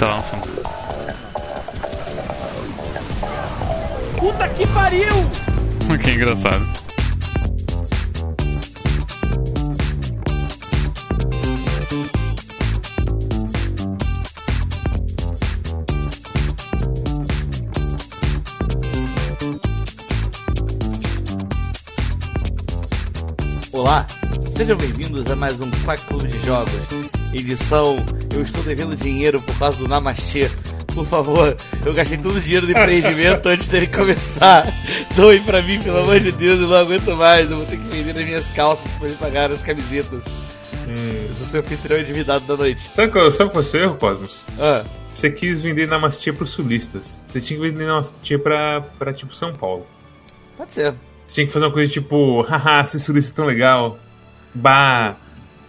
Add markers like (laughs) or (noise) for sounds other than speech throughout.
tá lá no fundo. Puta que pariu! (laughs) que engraçado. Olá, sejam bem-vindos a mais um Quack Clube de Jogos. Edição Eu estou devendo dinheiro por causa do Namastê. Por favor, eu gastei todo o dinheiro do empreendimento antes dele começar. Doe pra mim, pelo amor de Deus, eu não aguento mais. Eu vou ter que vender as minhas calças pra ele pagar as camisetas. Eu sou seu anfitrião endividado da noite. Sabe qual, sabe qual foi o erro, Cosmos? Ah, Você quis vender Namastia pros sulistas. Você tinha que vender Namastia pra, pra tipo, São Paulo. pode ser. Você tinha que fazer uma coisa tipo, (laughs) haha, ser sulista é tão legal. Bah,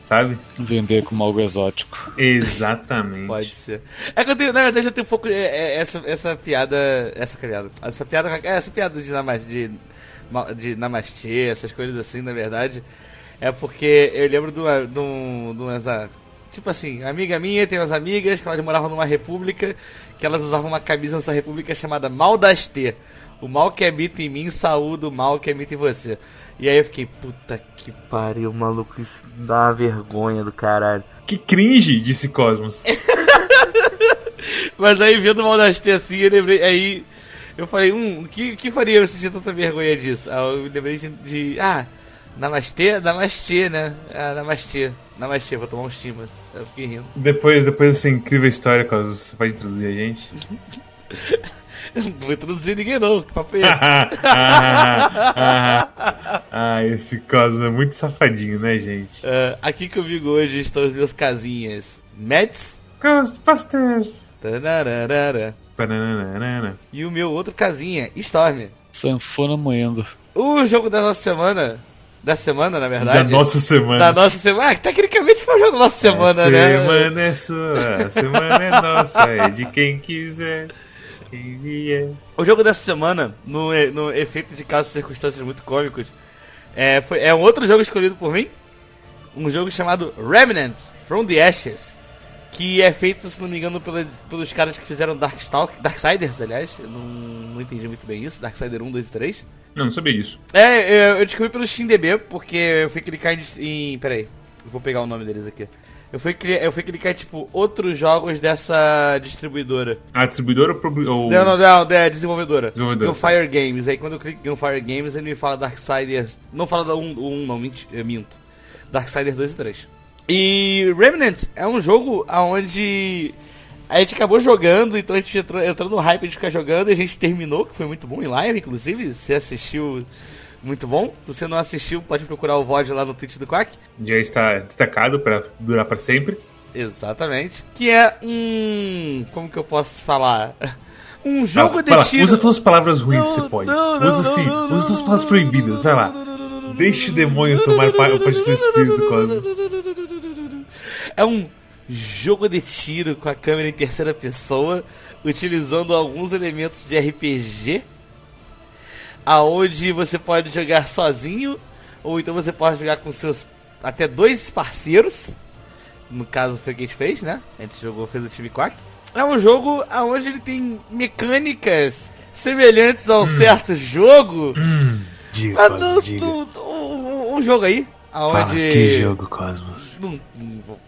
sabe? Vender como algo exótico. Exatamente. Pode ser. É que eu tenho, na verdade, eu tenho um pouco é, é, essa, essa piada. Essa piada. Essa piada. é, Essa piada de, namas, de, de namastê, essas coisas assim, na verdade. É porque eu lembro de uma. De um, de umas, ah, tipo assim, amiga minha tem umas amigas que elas moravam numa república que elas usavam uma camisa nessa república chamada Maldastê. O mal que habita em mim, saúde o mal que habita em você. E aí eu fiquei, puta que pariu, maluco, isso dá uma vergonha do caralho. Que cringe, disse Cosmos. (laughs) Mas aí vendo o Maldastê assim, eu lembrei. Aí eu falei, hum, o que, que faria eu sentir tanta vergonha disso? Aí eu lembrei de. de- ah, Namastê? Namastê, né? Ah, Namastê. Namastê, vou tomar uns timas. Eu fiquei rindo. depois, depois dessa incrível história, Cosmos, você pode introduzir a gente? (laughs) (laughs) Não vou introduzir ninguém não, que papo é esse? (laughs) ah, esse Cosmos é muito safadinho, né, gente? Ah, aqui comigo hoje estão os meus casinhas. Mads. Ghostbusters! Bananana. E o meu outro casinha, Storm. Sanfona moendo. O jogo da nossa semana. Da semana, na verdade. Da nossa semana. Da nossa semana. Ah, tecnicamente foi o jogo da nossa semana, a né? semana é sua, a semana é nossa, é de quem quiser. Quem vier. O jogo dessa semana, no, no efeito de casos e circunstâncias muito cômicos, é, foi, é um outro jogo escolhido por mim. Um jogo chamado Remnant from the Ashes. Que é feito, se não me engano, pela- pelos caras que fizeram Darkstalk, Darksiders, aliás. Eu não, não entendi muito bem isso. Darksider 1, 2 e 3. Não, não sabia disso. É, eu, eu descobri pelo SteamDB, porque eu fui clicar em, em. Peraí, eu vou pegar o nome deles aqui. Eu fui, eu fui clicar tipo, outros jogos dessa distribuidora. A distribuidora ou... Não, não, não, é desenvolvedora. Desenvolvedora. Gunfire Games. Aí quando eu clico em Gunfire Games, ele me fala Darksiders. Não fala da 1, um, um, não, menti- eu minto. Darksiders 2 e 3. E Remnant é um jogo onde a gente acabou jogando, então a gente entrou, entrou no hype de ficar jogando e a gente terminou, que foi muito bom em live, inclusive. Você assistiu, muito bom. Se você não assistiu, pode procurar o VOD lá no Twitch do Quack. Já está destacado pra durar pra sempre. Exatamente. Que é um. Como que eu posso falar? Um jogo Fala, de fala, tiro. Usa todas as palavras ruins Não, se você pode. não, não, usa sim, usa todas as palavras proibidas. Vai lá. Deixe o demônio tomar pa- parte do seu espírito, Cosmos. É um jogo de tiro com a câmera em terceira pessoa, utilizando alguns elementos de RPG, aonde você pode jogar sozinho, ou então você pode jogar com seus até dois parceiros. No caso foi o que a gente fez, né? A gente jogou, fez o time Quack. É um jogo onde ele tem mecânicas semelhantes a um certo jogo. Diga, Mas no- no- um, um jogo aí, aonde... Cosmos? Não, não vou...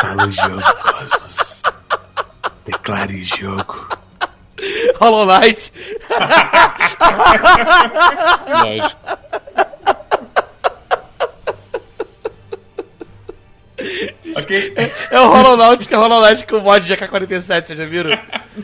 Fala o jogo, Cosmos. Declare o jogo. Hollow Knight. Lógico. Ok? É o Hollow Knight, que é o Hollow Knight com mod de AK-47, vocês já viram?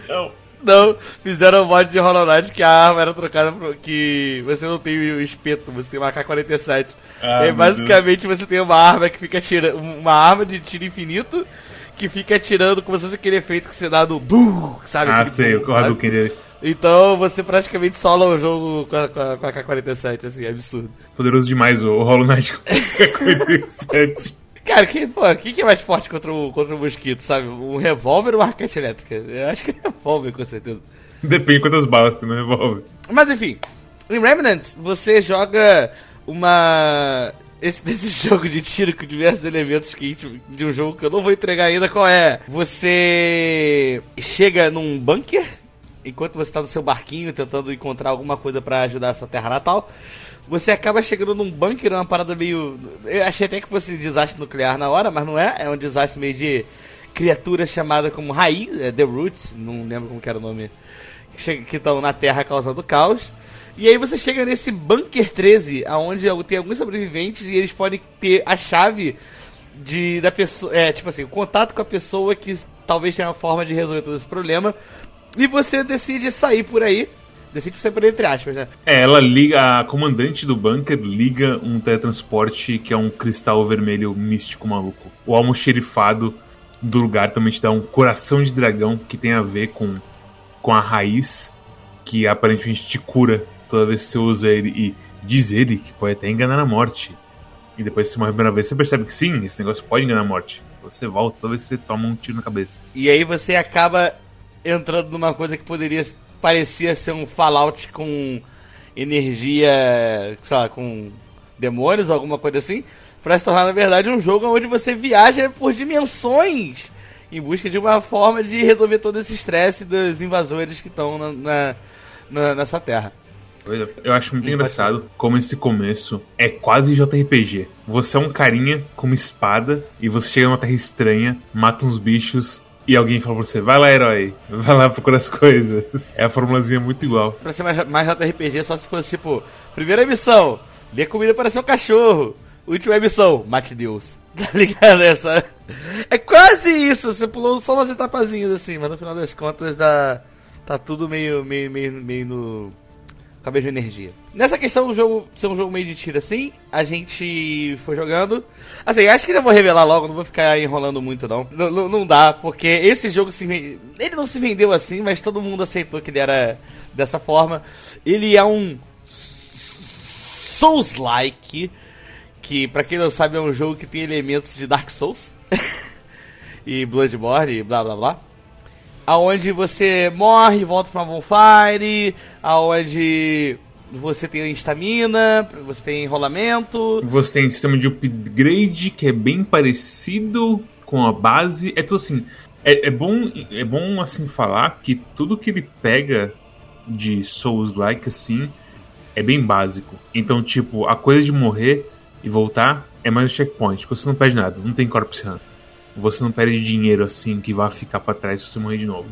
Não. Não, fizeram o mod de Hollow Knight que a arma era trocada pro, que você não tem o espeto, você tem uma AK-47. Ah, meu basicamente você tem uma arma que fica tirando. Uma arma de tiro infinito que fica atirando como se fosse aquele efeito que você dá do BUM, sabe? Ah, sei, o? Hadouken dele. Então você praticamente sola o jogo com a, com a, com a AK-47, assim, é absurdo. Poderoso demais o, Hollow Knight com 47. (laughs) Cara, que, pô, quem que é mais forte contra o, contra o mosquito, sabe? Um revólver ou uma arquete elétrica? Eu acho que é revólver, com certeza. Depende quantas balas tem no revólver. Mas enfim, em Remnant você joga uma. Esse, desse (laughs) jogo de tiro com diversos elementos que, de um jogo que eu não vou entregar ainda, qual é? Você chega num bunker enquanto você está no seu barquinho tentando encontrar alguma coisa para ajudar a sua terra natal. Você acaba chegando num bunker, uma parada meio. Eu achei até que fosse desastre nuclear na hora, mas não é. É um desastre meio de criaturas chamadas como raiz, é The Roots, não lembro como era o nome, que estão na Terra causando caos. E aí você chega nesse Bunker 13, aonde tem alguns sobreviventes e eles podem ter a chave de da pessoa, é, tipo assim, o contato com a pessoa que talvez tenha uma forma de resolver todo esse problema. E você decide sair por aí. Decide sair por aí, entre aspas, né? É, ela liga, a comandante do bunker liga um teletransporte que é um cristal vermelho místico maluco. O almoxerifado do lugar também te dá um coração de dragão que tem a ver com, com a raiz, que aparentemente te cura toda vez que você usa ele. E diz ele que pode até enganar a morte. E depois você morre a primeira vez, você percebe que sim, esse negócio pode enganar a morte. Você volta toda vez você toma um tiro na cabeça. E aí você acaba entrando numa coisa que poderia parecia ser um Fallout com energia, sei lá, com demônios alguma coisa assim, para se tornar na verdade um jogo onde você viaja por dimensões em busca de uma forma de resolver todo esse estresse dos invasores que estão na, na, na, nessa terra. Eu acho muito engraçado como esse começo é quase JRPG. Você é um carinha com uma espada e você chega numa terra estranha, mata uns bichos e alguém fala pra você, vai lá, herói, vai lá procurar as coisas. É a formulazinha muito igual. Pra ser mais, mais JRPG, só se fosse tipo, primeira missão, dê comida para seu cachorro. Última missão, mate Deus. (laughs) Tá ligado? Essa... É quase isso, você pulou só umas etapazinhas assim, mas no final das contas dá. Tá tudo meio, meio, meio, meio no a mesma energia. Nessa questão do jogo ser um jogo meio de tiro assim, a gente foi jogando. Assim, acho que já vou revelar logo, não vou ficar enrolando muito não. Não, não, não dá, porque esse jogo se ele não se vendeu assim, mas todo mundo aceitou que ele era dessa forma. Ele é um Souls-like, que para quem não sabe é um jogo que tem elementos de Dark Souls (laughs) e Bloodborne e blá blá blá aonde você morre, volta pra bonfire, aonde você tem estamina, você tem enrolamento. Você tem sistema de upgrade que é bem parecido com a base. É tudo assim. É, é bom, é bom assim falar que tudo que ele pega de Souls-like assim é bem básico. Então, tipo, a coisa de morrer e voltar é mais um checkpoint. Você não perde nada, não tem corpse run você não perde dinheiro assim que vai ficar para trás se você morrer de novo.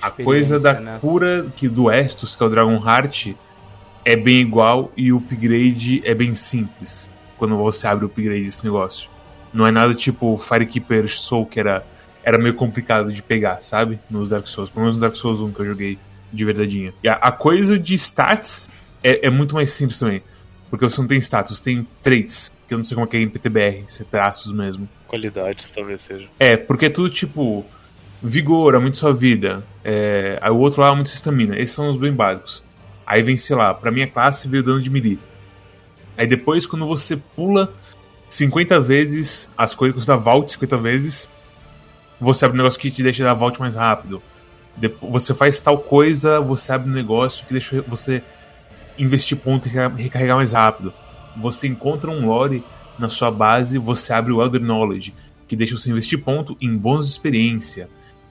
A coisa da né? cura que do Estus, que é o Dragon Heart, é bem igual e o upgrade é bem simples. Quando você abre o upgrade desse negócio. Não é nada tipo Firekeeper Soul, que era, era meio complicado de pegar, sabe? Nos Dark Souls. Pelo menos no Dark Souls 1 que eu joguei de verdadeinha. E a, a coisa de stats é, é, muito mais simples também. Porque você não tem status, você tem traits. Que eu não sei como é que é em PTBR, se é traços mesmo qualidades, talvez seja. É, porque é tudo tipo. Vigor, muito sua vida. É, aí o outro lá é muito estamina. Esses são os bem básicos. Aí vem, sei lá, pra minha classe veio dano de melee. Aí depois, quando você pula 50 vezes as coisas, você dá vault 50 vezes, você abre um negócio que te deixa dar vault mais rápido. Depois, você faz tal coisa, você abre um negócio que deixa você investir ponto e recarregar mais rápido. Você encontra um lore na sua base você abre o Elder Knowledge, que deixa você investir ponto em bônus de experiência.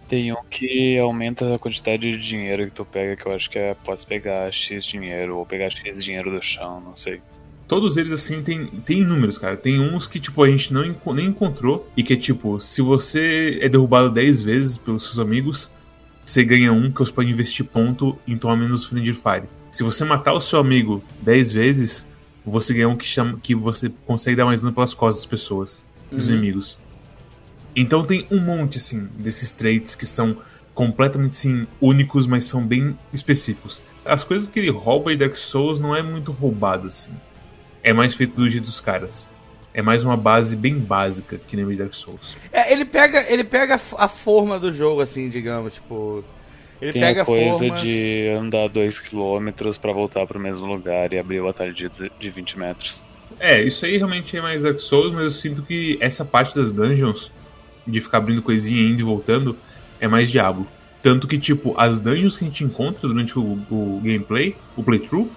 Tem um que aumenta a quantidade de dinheiro que tu pega, que eu acho que é pode pegar X dinheiro ou pegar X dinheiro do chão, não sei. Todos eles, assim, tem, tem números, cara. Tem uns que, tipo, a gente não, nem encontrou. E que é tipo, se você é derrubado 10 vezes pelos seus amigos, você ganha um que você pode investir ponto em tomar menos Friendly Fire. Se você matar o seu amigo 10 vezes, você ganha um que, chama, que você consegue dar mais dano pelas costas das pessoas, dos uhum. inimigos. Então tem um monte, assim, desses traits que são completamente, sim, únicos, mas são bem específicos. As coisas que ele rouba em Dark Souls não é muito roubado, assim. É mais feito do jeito dos caras. É mais uma base bem básica que nem o Dark Souls. É, ele pega, ele pega a forma do jogo, assim, digamos, tipo ele Tem pega a coisa formas... de andar 2km para voltar para o mesmo lugar e abrir o atalho de, de 20 metros. É, isso aí realmente é mais Dark Souls, mas eu sinto que essa parte das dungeons, de ficar abrindo coisinha indo e voltando, é mais Diablo. Tanto que, tipo, as dungeons que a gente encontra durante o, o gameplay, o playthrough,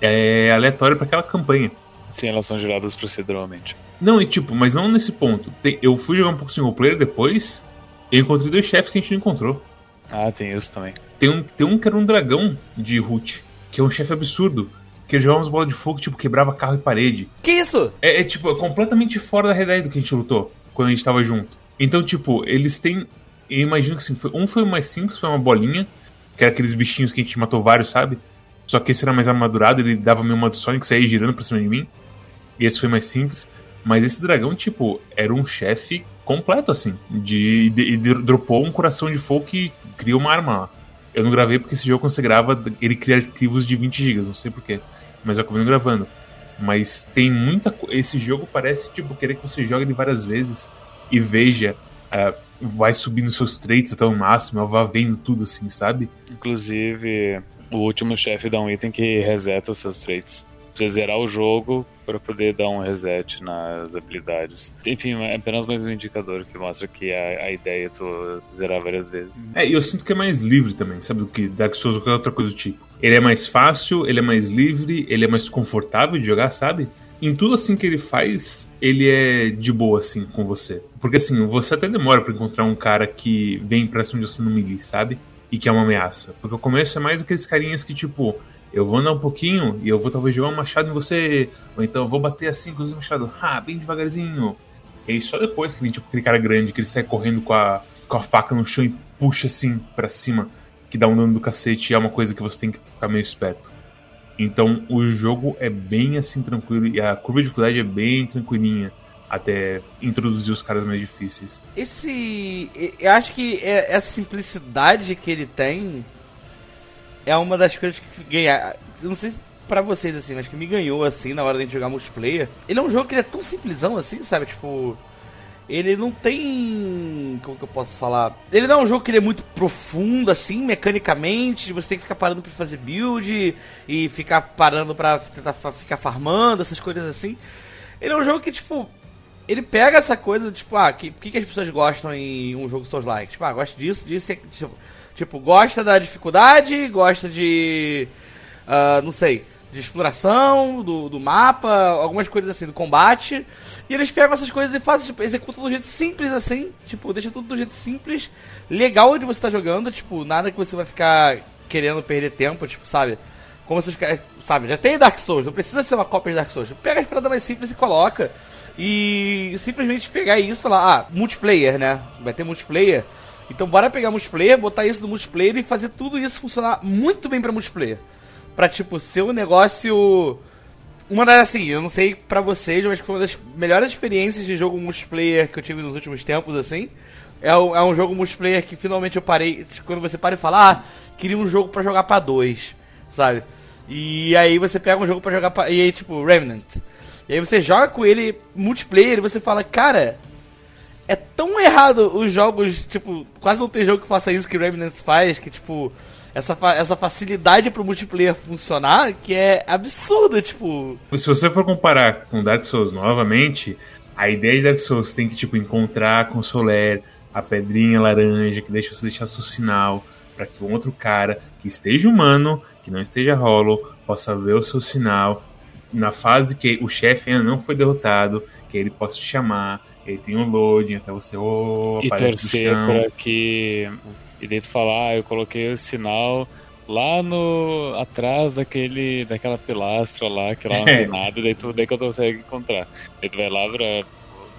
é aleatório para aquela campanha. Sim, elas são geradas proceduralmente. Não, e tipo, mas não nesse ponto. Tem- eu fui jogar um pouco single player depois e eu encontrei dois chefes que a gente não encontrou. Ah, tem isso também. Tem um, tem um que era um dragão de Root, que é um chefe absurdo. Que ele jogava umas bolas de fogo, tipo, quebrava carro e parede. Que isso? É, é, tipo, é completamente fora da realidade do que a gente lutou quando a gente tava junto. Então, tipo, eles têm. Eu imagino que assim, foi- um foi o mais simples, foi uma bolinha, que era aqueles bichinhos que a gente matou vários, sabe? Só que esse era mais amadurado, ele dava meio uma do Sonic, saía girando pra cima de mim. E esse foi mais simples. Mas esse dragão, tipo, era um chefe completo, assim. De, de, e de- dropou um coração de fogo que cria uma arma lá. Eu não gravei porque esse jogo, quando você grava, ele cria arquivos de 20 GB, não sei porquê. Mas eu acabei gravando. Mas tem muita. Esse jogo parece, tipo, querer que você jogue ele várias vezes e veja. ah, vai subindo seus traits até o máximo, vá vendo tudo assim, sabe? Inclusive, o último chefe dá um item que reseta os seus traits. Precisa zerar o jogo para poder dar um reset nas habilidades. Enfim, é apenas mais um indicador que mostra que a, a ideia é tu zerar várias vezes. É, e eu sinto que é mais livre também, sabe? Do que Dark Souls ou qualquer outra coisa do tipo. Ele é mais fácil, ele é mais livre, ele é mais confortável de jogar, sabe? Em tudo assim que ele faz, ele é de boa assim com você. Porque assim, você até demora pra encontrar um cara que vem pra cima de você no melee, sabe? E que é uma ameaça. Porque o começo é mais aqueles carinhas que, tipo, eu vou andar um pouquinho e eu vou talvez jogar um machado em você. Ou então eu vou bater assim com os machados. Ah, bem devagarzinho. E aí só depois que vem, tipo, aquele cara grande que ele sai correndo com a, com a faca no chão e puxa assim pra cima, que dá um dano do cacete e é uma coisa que você tem que ficar meio esperto. Então o jogo é bem assim tranquilo e a curva de dificuldade é bem tranquilinha até introduzir os caras mais difíceis. Esse. Eu acho que é- essa simplicidade que ele tem é uma das coisas que ganha. eu Não sei se pra vocês assim, mas que me ganhou assim na hora de jogar multiplayer. Ele é um jogo que é tão simplesão assim, sabe? Tipo. Ele não tem. Como que eu posso falar? Ele não é um jogo que é muito profundo, assim, mecanicamente. Você tem que ficar parando pra fazer build e ficar parando pra tentar ficar farmando, essas coisas assim. Ele é um jogo que, tipo, ele pega essa coisa, tipo, ah, que, que, que as pessoas gostam em um jogo Souls-like? Tipo, ah, gosta disso, disso, tipo, tipo, gosta da dificuldade, gosta de, ah, não sei, de exploração do, do mapa, algumas coisas assim, do combate. E eles pegam essas coisas e fazem, tipo, executam do jeito simples assim, tipo, deixa tudo do jeito simples, legal de você estar jogando, tipo, nada que você vai ficar querendo perder tempo, tipo, sabe? Como vocês querem, sabe, já tem Dark Souls, não precisa ser uma cópia de Dark Souls. Pega as paradas mais simples e coloca. E simplesmente pegar isso falar, ah, multiplayer, né? Vai ter multiplayer. Então bora pegar multiplayer, botar isso no multiplayer e fazer tudo isso funcionar muito bem pra multiplayer. Pra, tipo, ser um negócio. Uma das, assim, eu não sei pra vocês, mas que foi uma das melhores experiências de jogo multiplayer que eu tive nos últimos tempos, assim. É um, é um jogo multiplayer que finalmente eu parei. Quando você para e fala, ah, queria um jogo pra jogar pra dois, sabe? E aí você pega um jogo pra jogar pra. E aí, tipo, Remnant. E aí você joga com ele multiplayer e você fala, cara, é tão errado os jogos, tipo, quase não tem jogo que faça isso que Remnant faz, que tipo, essa, fa- essa facilidade pro multiplayer funcionar, que é absurda, tipo. Se você for comparar com Dark Souls novamente, a ideia de Dark Souls tem que tipo encontrar o Soler a pedrinha laranja que deixa você deixar seu sinal para que um outro cara que esteja humano, que não esteja hollow, possa ver o seu sinal na fase que o chefe ainda não foi derrotado, que ele possa te chamar, ele tem um loading até você oh, E torcer que. E daí tu falar, ah, eu coloquei o sinal lá no. atrás daquele. daquela pilastra lá, que lá não tem (laughs) nada, daí tu, daí que eu consegue encontrar. Daí tu vai lá pra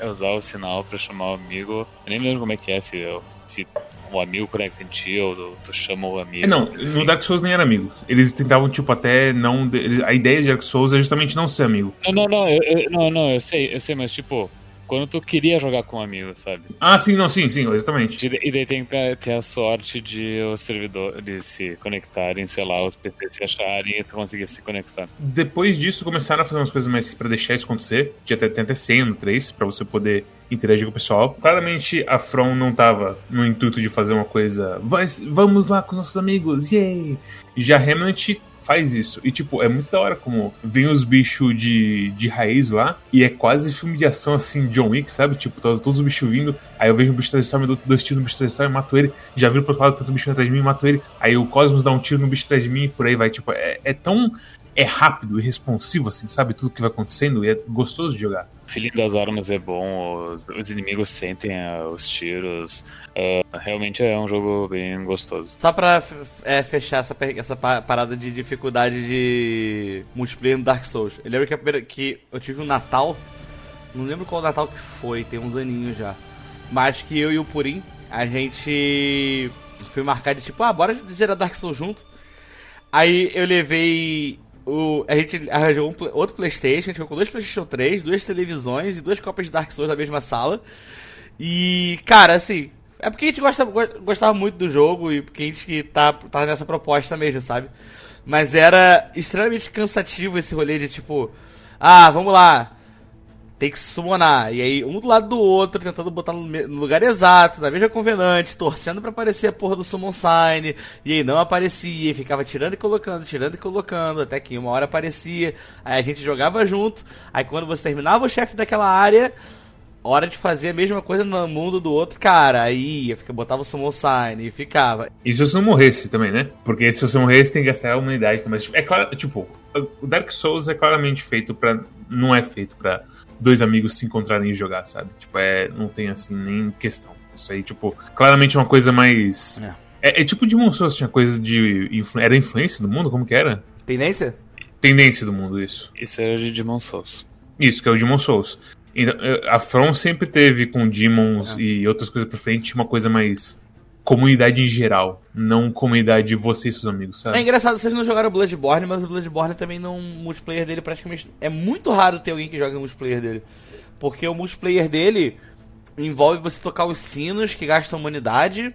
usar o sinal pra chamar o amigo. Eu nem lembro como é que é, se, se o amigo conecta em ti ou tu, tu chama o amigo. É, não, no Dark Souls nem era amigo. Eles tentavam, tipo, até não. eles- A ideia de Dark Souls é justamente não ser amigo. Não, não, não, eu, eu- não, não, eu sei, eu sei, mas tipo, quando tu queria jogar com um amigo, sabe? Ah, sim, não, sim, sim, exatamente. E daí tem que ter a sorte de os servidores se conectarem, sei lá, os PCs se acharem e tu conseguir se conectar. Depois disso, começaram a fazer umas coisas mais pra deixar isso acontecer. Tinha até, tem até senha no 3 pra você poder interagir com o pessoal. Claramente, a From não tava no intuito de fazer uma coisa. "Vai- vamos lá com os nossos amigos, yay! Já Remnant faz isso. E, tipo, é muito da hora como vem os bichos de, de raiz lá e é quase filme de ação, assim, John Wick, sabe? Tipo, tá todos os bichos vindo, aí eu vejo um bicho transforma, dou dois tiros no bicho transforma e mato ele. Já viro pro outro lado, tanto bicho atrás de mim mato ele. Aí o Cosmos dá um tiro no bicho atrás de mim e por aí vai. Tipo, é, é tão é rápido e responsivo, assim, sabe tudo que vai acontecendo e é gostoso de jogar. Feeling das armas é bom, os, os inimigos sentem uh, os tiros. Uh, realmente é um jogo bem gostoso. Só pra é, fechar essa, essa parada de dificuldade de multiplayer no Dark Souls. Eu lembro que, primeira, que eu tive um Natal, não lembro qual Natal que foi, tem uns aninhos já. Mas que eu e o Purim, a gente foi marcar de tipo, ah, bora dizer a Dark Souls junto. Aí eu levei o, a gente arranjou um, outro Playstation, a gente com dois Playstation 3, duas televisões e duas cópias de Dark Souls na mesma sala. E, cara, assim, é porque a gente gosta, gostava muito do jogo e porque a gente tá, tá nessa proposta mesmo, sabe? Mas era extremamente cansativo esse rolê de tipo, ah, vamos lá, tem que summonar. E aí, um do lado do outro, tentando botar no, lugar exato, na mesma convenante, torcendo para aparecer a porra do Summon Sign. E aí não aparecia, e ficava tirando e colocando, tirando e colocando, até que uma hora aparecia. Aí a gente jogava junto. Aí quando você terminava o chefe daquela área, hora de fazer a mesma coisa no mundo do outro cara. Aí ia, botava o Summon Sign e ficava. E se você não morresse também, né? Porque se você morresse, tem que gastar a humanidade. Mas é claro, tipo, o Dark Souls é claramente feito para Não é feito para dois amigos se encontrarem e jogar, sabe? Tipo, é, não tem assim nem questão. Isso aí, tipo, claramente é uma coisa mais. É, é, é tipo de Souls, tinha coisa de. Influ... Era influência do mundo? Como que era? Tendência? Tendência do mundo, isso. Isso era de Demon Souls. Isso, que é o Demon Souls. Então, a From sempre teve com Demons é. e outras coisas pra frente uma coisa mais comunidade em geral, não comunidade de você e seus amigos, sabe? É engraçado, vocês não jogaram Bloodborne, mas o Bloodborne também não. O multiplayer dele praticamente. É muito raro ter alguém que joga o multiplayer dele. Porque o multiplayer dele envolve você tocar os sinos que gastam humanidade.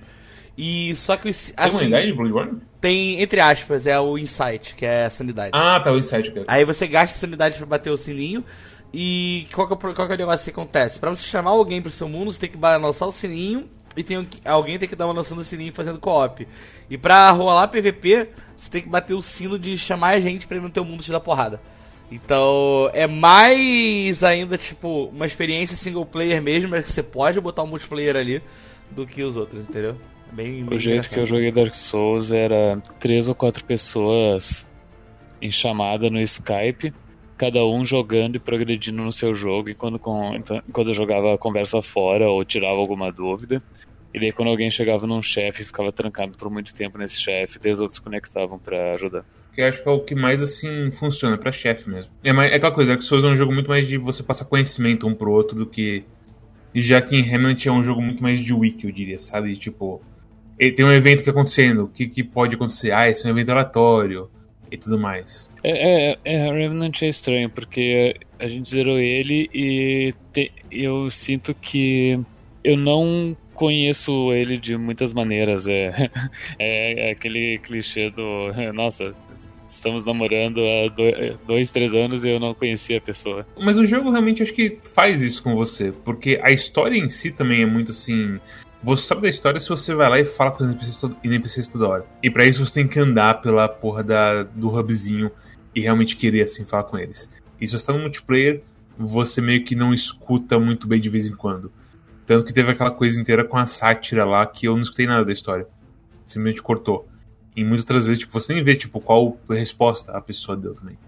E só que os. Tem humanidade Bloodborne? Tem, entre aspas, é o Insight, que é a sanidade. Ah, tá, o Insight. Aí você gasta sanidade para bater o sininho. E qual que, é, qual que é o negócio que acontece? Pra você chamar alguém pro seu mundo, você tem que balançar o sininho e tem, alguém tem que dar uma noção do sininho fazendo co-op. E pra rolar PVP, você tem que bater o sino de chamar a gente pra ir no teu mundo te dar porrada. Então, é mais ainda, tipo, uma experiência single player mesmo, mas você pode botar um multiplayer ali do que os outros, entendeu? Bem, bem o jeito que eu joguei Dark Souls era três ou quatro pessoas em chamada no Skype, cada um jogando e progredindo no seu jogo, e quando, então, quando eu jogava a conversa fora ou tirava alguma dúvida, e daí quando alguém chegava num chefe, ficava trancado por muito tempo nesse chefe, daí os outros conectavam para ajudar. Que eu acho que é o que mais assim funciona para chefe mesmo. É, mais, é aquela coisa, que Souls é um jogo muito mais de você passar conhecimento um pro outro do que. Já que em Remnant é um jogo muito mais de wiki, eu diria, sabe? Tipo, tem um evento que é acontecendo, o que, que pode acontecer? Ah, esse é um evento aleatório e tudo mais. É, é, é Revenant é estranho, porque a gente zerou ele e te, eu sinto que eu não conheço ele de muitas maneiras. É, (laughs) é, é aquele clichê do. (laughs) Nossa, estamos namorando há dois, três anos e eu não conhecia a pessoa. Mas o jogo realmente acho que faz isso com você, porque a história em si também é muito assim. Você sabe da história se você vai lá e fala com NPCs, NPCs toda hora. E para isso você tem que andar pela porra da, do hubzinho e realmente querer assim falar com eles. E se você tá no multiplayer, você meio que não escuta muito bem de vez em quando. Tanto que teve aquela coisa inteira com a sátira lá que eu não escutei nada da história. Simplesmente cortou. E muitas outras vezes, tipo, você nem vê, tipo, qual resposta a pessoa deu também.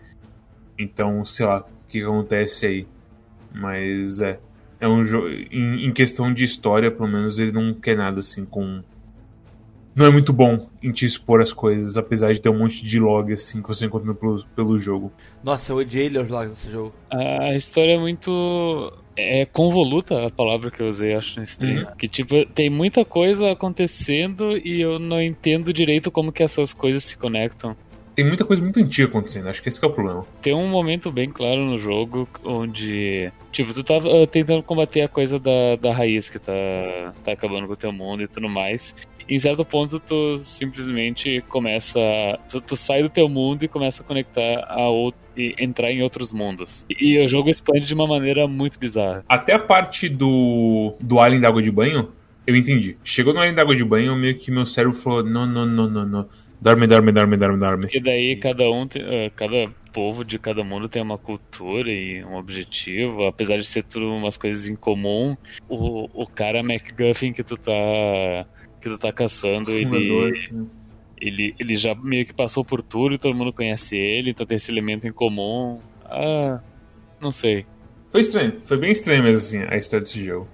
Então, sei lá, o que acontece aí. Mas é. É um jogo. Em, em, questão de história, pelo menos, ele não quer nada assim com. Não é muito bom em te expor as coisas, apesar de ter um monte de log assim que você encontra pelo, pelo jogo. Nossa, eu odiei ler os logs desse jogo. A história é muito é convoluta a palavra que eu usei, acho, nesse stream. Uhum. Que, tipo, tem muita coisa acontecendo e eu não entendo direito como que essas coisas se conectam. Tem muita coisa muito antiga acontecendo, acho que esse que é o problema. Tem um momento bem claro no jogo onde, tipo, tu tava uh, tentando combater a coisa da, da raiz que tá, tá acabando com o teu mundo e tudo mais em certo ponto tu simplesmente começa. Tu, tu, sai do teu mundo e começa a conectar a outro, e entrar em outros mundos. E, e, o jogo expande de uma maneira muito bizarra. Até a parte do, do Alien da água de banho, eu entendi. Chegou no Alien da água de banho, meio que meu cérebro falou: não, não, não, não, não. Dorme, dorme, dorme, dorme, dorme. E daí cada um, uh, cada povo de cada mundo tem uma cultura e um objetivo, apesar de ser tudo umas coisas em comum. O, o cara MacGuffin que tu tá que tu tá caçando, ele, ele, ele já meio que passou por tudo e todo mundo conhece ele, então tem esse elemento em comum. Ah, não sei. Foi estranho, foi bem estranho mesmo assim a história desse jogo.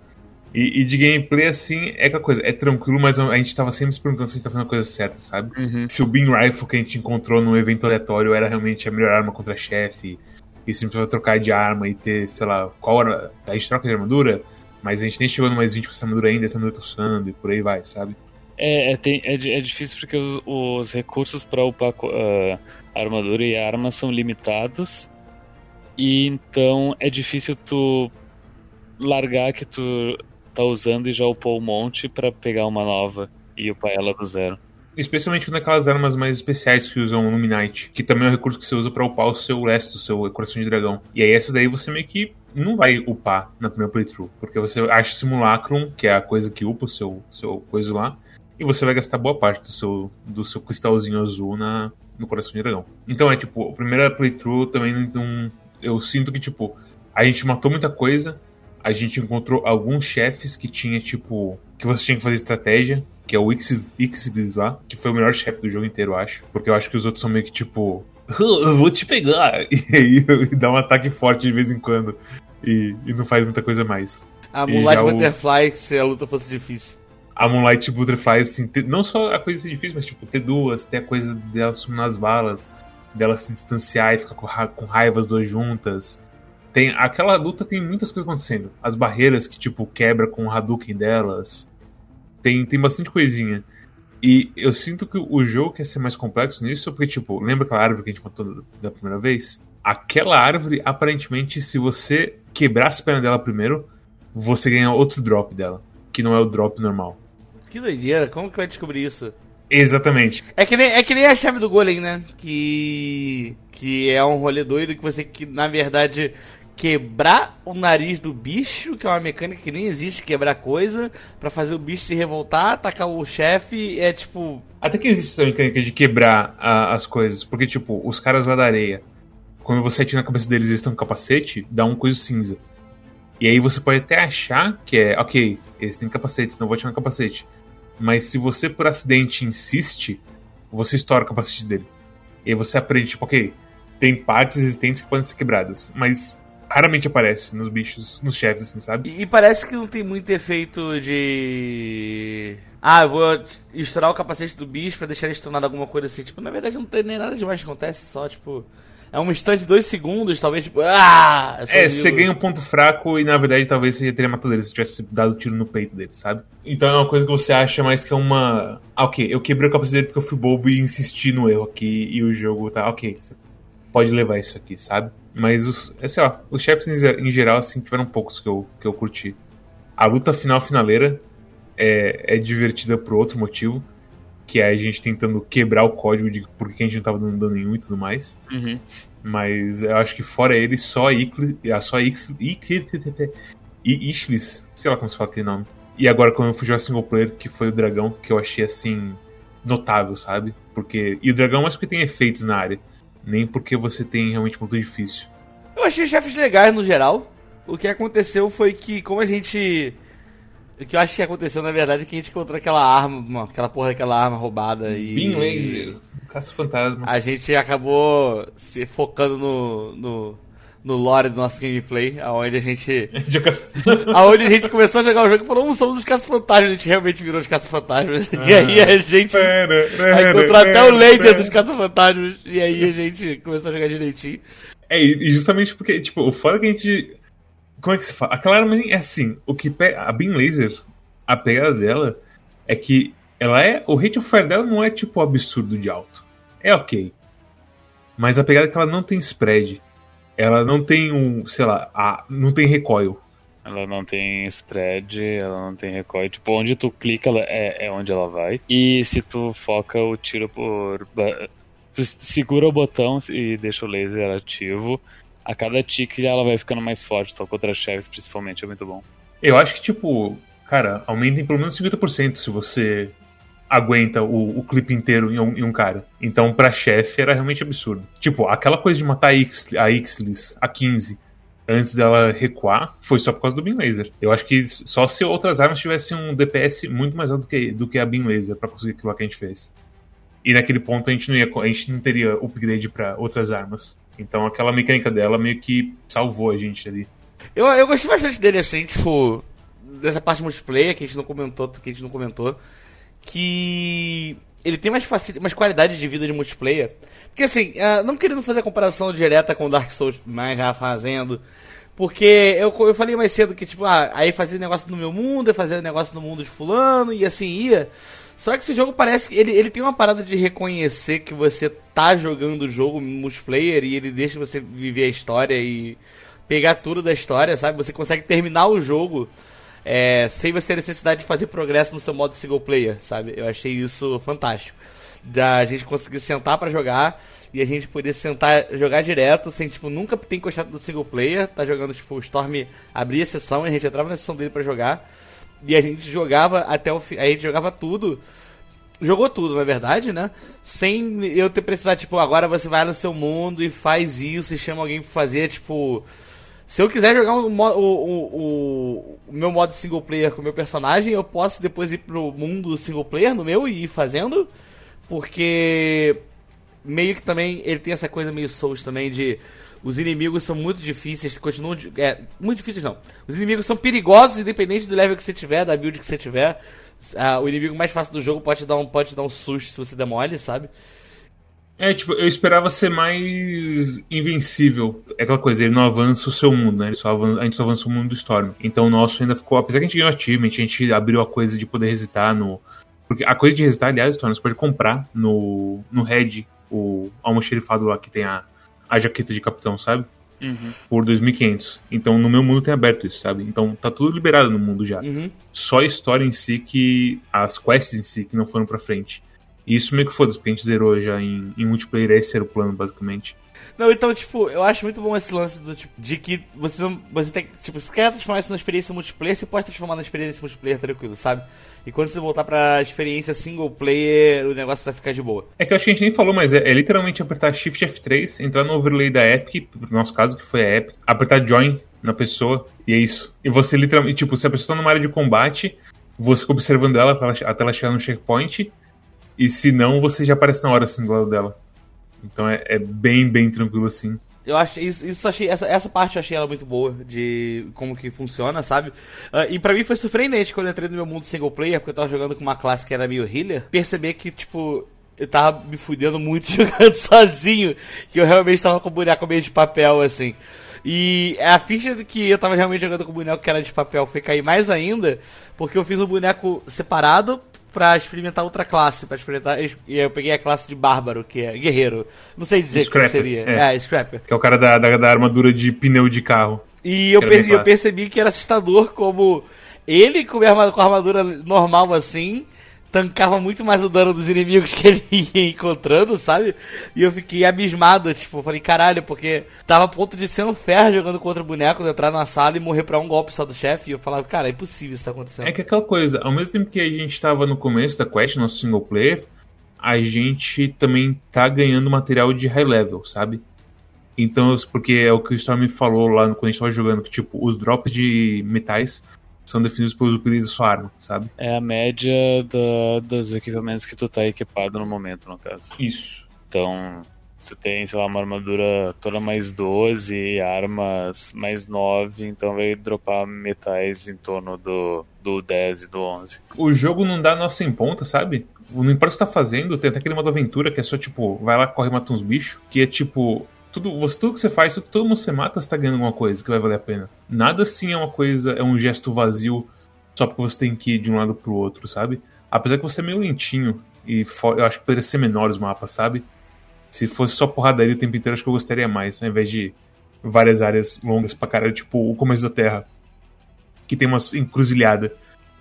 E, e, de gameplay, assim, é aquela coisa, é tranquilo, mas a gente tava sempre se perguntando se a gente tá fazendo a coisa certa, sabe? Uhum. Se o Beam Rifle que a gente encontrou num evento aleatório era realmente a melhor arma contra chefe, e se a gente precisava trocar de arma e ter, sei lá, qual era. A gente troca de armadura, mas a gente nem chegou no mais 20 com essa armadura ainda, essa armadura tá funcionando e por aí vai, sabe? É, é, tem, é, é difícil porque os, os recursos para upar uh, a armadura e a arma são limitados. E então é difícil tu largar que tu tá usando e já upou um monte para pegar uma nova e upar ela do zero. Especialmente naquelas armas mais especiais que usam Luminite, que também é um recurso que você usa para upar o seu resto, o seu coração de dragão. E aí essas daí você meio que não vai upar na primeira playthrough, porque você acha Simulacrum, que é a coisa que upa o seu, seu coisa lá, e você vai gastar boa parte do seu, do seu cristalzinho azul na, no coração de dragão. Então é tipo, a primeira playthrough também não. Eu sinto que, tipo, a gente matou muita coisa, a gente encontrou alguns chefes que tinha, tipo, que você tinha que fazer estratégia, que é o Ixidis lá, que foi o melhor chefe do jogo inteiro, eu acho. Porque eu acho que os outros são meio que tipo. (laughs) Eu vou te pegar! (laughs) E aí (laughs) dá um ataque forte de vez em quando. E, e não faz muita coisa mais. A Moonlight Butterfly, o... se a luta fosse difícil. A Moonlight Butterfly, assim, ter, não só a coisa difícil, mas tipo, ter duas, ter a coisa dela sumir nas balas, dela se distanciar e ficar com, ra com raiva as duas juntas tem aquela luta tem muitas coisas acontecendo. As barreiras que tipo quebra com o Hadouken delas. Tem tem bastante coisinha. E eu sinto que o jogo quer ser mais complexo nisso, porque tipo, lembra aquela árvore que a gente matou da primeira vez? Aquela árvore, aparentemente, se você quebrar as pernas dela primeiro, você ganha outro drop dela, que não é o drop normal. Que doideira, como que vai descobrir isso? Exatamente. É que nem, é que nem a chave do golem, né? Que. Que é um rolê doido que você, que na verdade, quebrar o nariz do bicho, que é uma mecânica que nem existe, quebrar coisa, para fazer o bicho se revoltar, atacar o chefe, é tipo. Até que existe essa mecânica de quebrar a, as coisas, porque, tipo, os caras lá da areia, quando você atira na cabeça deles eles estão com capacete, dá um coisa cinza. E aí você pode até achar que é, ok, eles têm capacete, eu vou atirar capacete. Mas se você por acidente insiste, você estoura o capacete dele. E aí você aprende, tipo, ok, tem partes existentes que podem ser quebradas, mas raramente aparece nos bichos, nos chefes, assim, sabe? E, e, parece que não tem muito efeito de. Ah, eu vou estourar o capacete do bicho pra deixar ele estonado alguma coisa assim. Tipo, na verdade não tem nem nada demais que acontece, só, tipo. É um instante de dois segundos, talvez, tipo. Ah! É, você ganha um ponto fraco e na verdade talvez você teria matado ele se tivesse dado tiro no peito dele, sabe? Então é uma coisa que você acha mais que é uma. Ah, ok, eu quebrei o capacete dele porque eu fui bobo e insisti no erro aqui e o jogo tá. Ok, você pode levar isso aqui, sabe? Mas os, assim, ó, os chefes em, geral assim, tiveram poucos que eu, que eu curti. A luta final finaleira é, é divertida por outro motivo, que é a gente tentando quebrar o código de por que a gente não tava dando dano nenhum e tudo mais. Uhum. Mas eu acho que fora ele, só Iclis, só Iclis, e Ishlis, sei lá como se fala aquele nome. E agora quando eu fui jogar single player, que foi o dragão, que eu achei assim notável, sabe? Porque e o dragão mais porque tem efeitos na área nem porque você tem realmente muito difícil. Eu achei os chefes legais no geral. O que aconteceu foi que, como a gente. O que eu acho que aconteceu, na verdade, é que a gente encontrou aquela arma, aquela porra daquela arma roubada e. Beam Laser, caça-fantasmas. A gente acabou se focando no, no, no lore do nosso gameplay, aonde a gente. (laughs) (laughs) aonde a gente começou a jogar o jogo e falou, um, somos os caça-fantasmas, a gente realmente virou os caça-fantasmas. Ah, (laughs) e aí a gente encontrou até o laser dos caça-fantasmas. E aí a gente começou a jogar direitinho. É, e justamente porque, tipo, o fora que a gente. Como é que se fala? Aquela arma é assim, o que a Beam Laser, a pegada dela é que ela é. O rate of fire dela não é tipo absurdo de alto. É ok. Mas a pegada é que ela não tem spread. Ela não tem um, sei lá, a, não tem recoil. Ela não tem spread, ela não tem recoil. Tipo, onde tu clica é, é onde ela vai. E se tu foca o tiro por. Tu segura o botão e deixa o laser ativo. A cada tique ela vai ficando mais forte, só contra chefes principalmente, é muito bom. Eu acho que, tipo, cara, aumenta em pelo menos 50% se você aguenta o, o clipe inteiro em um, em um, cara. Então, pra chefe, era realmente absurdo. Tipo, aquela coisa de matar a, a Ixlis a 15 antes dela recuar foi só por causa do Beam Laser. Eu acho que só se outras armas tivessem um DPS muito mais alto do que, do que a Beam Laser pra conseguir aquilo que a gente fez. E naquele ponto a gente não ia, a gente não teria upgrade para outras armas. Então aquela mecânica dela meio que salvou a gente ali. Eu, eu gostei bastante dele assim, tipo, dessa parte multiplayer que a gente não comentou, que a gente não comentou, que ele tem mais, facil... mais qualidade de vida de multiplayer. Porque assim, uh, não querendo fazer a comparação direta com Dark Souls, mas já fazendo. Porque eu, eu falei mais cedo que, tipo, ah, aí fazia negócio no meu mundo, fazia negócio no mundo de fulano, e assim ia. Só que esse jogo parece que ele, ele tem uma parada de reconhecer que você tá jogando o jogo multiplayer e ele deixa você viver a história e pegar tudo da história, sabe? Você consegue terminar o jogo é, sem você ter necessidade de fazer progresso no seu modo single player, sabe? Eu achei isso fantástico. Da gente conseguir sentar para jogar e a gente poder sentar, jogar direto, sem, tipo, nunca ter encostado no single player, tá jogando, tipo, o Storm abria a sessão e a gente entrava na sessão dele para jogar. E a gente jogava até o fim, a gente jogava tudo. Jogou tudo, na verdade, né? Sem eu ter precisado, tipo, agora você vai no seu mundo e faz isso e chama alguém pra fazer, tipo se eu quiser jogar o, o, o, meu modo single player com o meu personagem, eu posso depois ir pro mundo single player no meu e ir fazendo. Porque meio que também ele tem essa coisa meio Souls também de os inimigos são muito difíceis, continuam é, muito difíceis não. Os inimigos são perigosos independente do level que você tiver, da build que você tiver. Ah, o inimigo mais fácil do jogo pode te dar um pode te dar um susto se você demole, sabe? É, tipo, eu esperava ser mais invencível. É aquela coisa, ele não avança o seu mundo, né? Ele só avança, a gente só avança o mundo do Storm. Então o nosso ainda ficou. Apesar que a gente ganhou achievement, a gente abriu a coisa de poder resitar no. Porque a coisa de resitar, aliás, Storm, você pode comprar no, no Red o almoxerifado lá que tem a, a jaqueta de capitão, sabe? Uhum. Por 2.500. Então no meu mundo tem aberto isso, sabe? Então tá tudo liberado no mundo já. Uhum. Só a história em si que. As quests em si que não foram pra frente. E isso meio que foda-se, porque a gente zerou já em, em multiplayer, esse era o plano, basicamente. Não, então, tipo, eu acho muito bom esse lance do tipo, de que você não. Você tem Tipo, se quer transformar isso numa experiência multiplayer, você pode transformar na experiência multiplayer tranquilo, sabe? E quando você voltar pra experiência single player, o negócio vai ficar de boa. É que eu acho que a gente nem falou, mas é, é literalmente apertar Shift F3, entrar no overlay da Epic, no nosso caso, que foi a Epic, apertar Join na pessoa, e é isso. E você literalmente, tipo, se a pessoa tá numa área de combate, você fica observando ela até ela chegar no checkpoint e se não, você já aparece na hora assim do lado dela. Então é, é bem, bem tranquilo assim. Eu acho isso, isso achei essa, essa parte eu achei ela muito boa de como que funciona, sabe? Uh, e para mim foi surpreendente quando eu entrei no meu mundo single player, porque eu tava jogando com uma classe que era meio healer, perceber que tipo eu tava me fudendo muito (laughs) jogando sozinho, que eu realmente tava com o boneco meio de papel assim. E a ficha de que eu tava realmente jogando com o boneco que era de papel foi cair mais ainda, porque eu fiz um boneco separado pra experimentar outra classe, para experimentar. E eu peguei a classe de bárbaro, que é guerreiro. Não sei dizer o que seria. É. é, Scrapper. Que é o cara da, da, da armadura de pneu de carro. E eu, per eu percebi que era assustador como ele com a armadura normal assim tancava muito mais o dano dos inimigos que ele (laughs) ia encontrando, sabe? E eu fiquei abismado, tipo, falei, caralho, porque tava a ponto de ser um ferro jogando contra o boneco, de entrar na sala e morrer pra um golpe só do chefe. E eu falava, cara, é impossível isso tá acontecendo. É que aquela coisa, ao mesmo tempo que a gente tava no começo da quest, nosso single player, a gente também tá ganhando material de high level, sabe? Então, porque é o que o Storm falou lá quando a gente tava jogando, que tipo, os drops de metais são definidos pelos upgrades da sua arma, sabe? É a média da, dos equipamentos que tu tá equipado no momento, no caso. Isso. Então, você tem, sei lá, uma armadura toda mais 12, armas mais 9, então vai dropar metais em torno do, do 10 e do 11. O jogo não dá nossa em ponta, sabe? Não importa o que você tá fazendo, tem até aquele modo aventura que é só tipo, vai lá, corre e mata uns bichos, que é tipo, tudo, você, tudo que você faz, tudo, todo mundo você mata, você tá ganhando alguma coisa que vai valer a pena. Nada assim é uma coisa, é um gesto vazio só porque você tem que ir de um lado pro outro, sabe? Apesar que você é meio lentinho e eu acho que poderia ser menor os mapas, sabe? Se fosse só porradaria o tempo inteiro, acho que eu gostaria mais, ao invés de várias áreas longas pra caralho, tipo o começo da Terra, que tem uma encruzilhada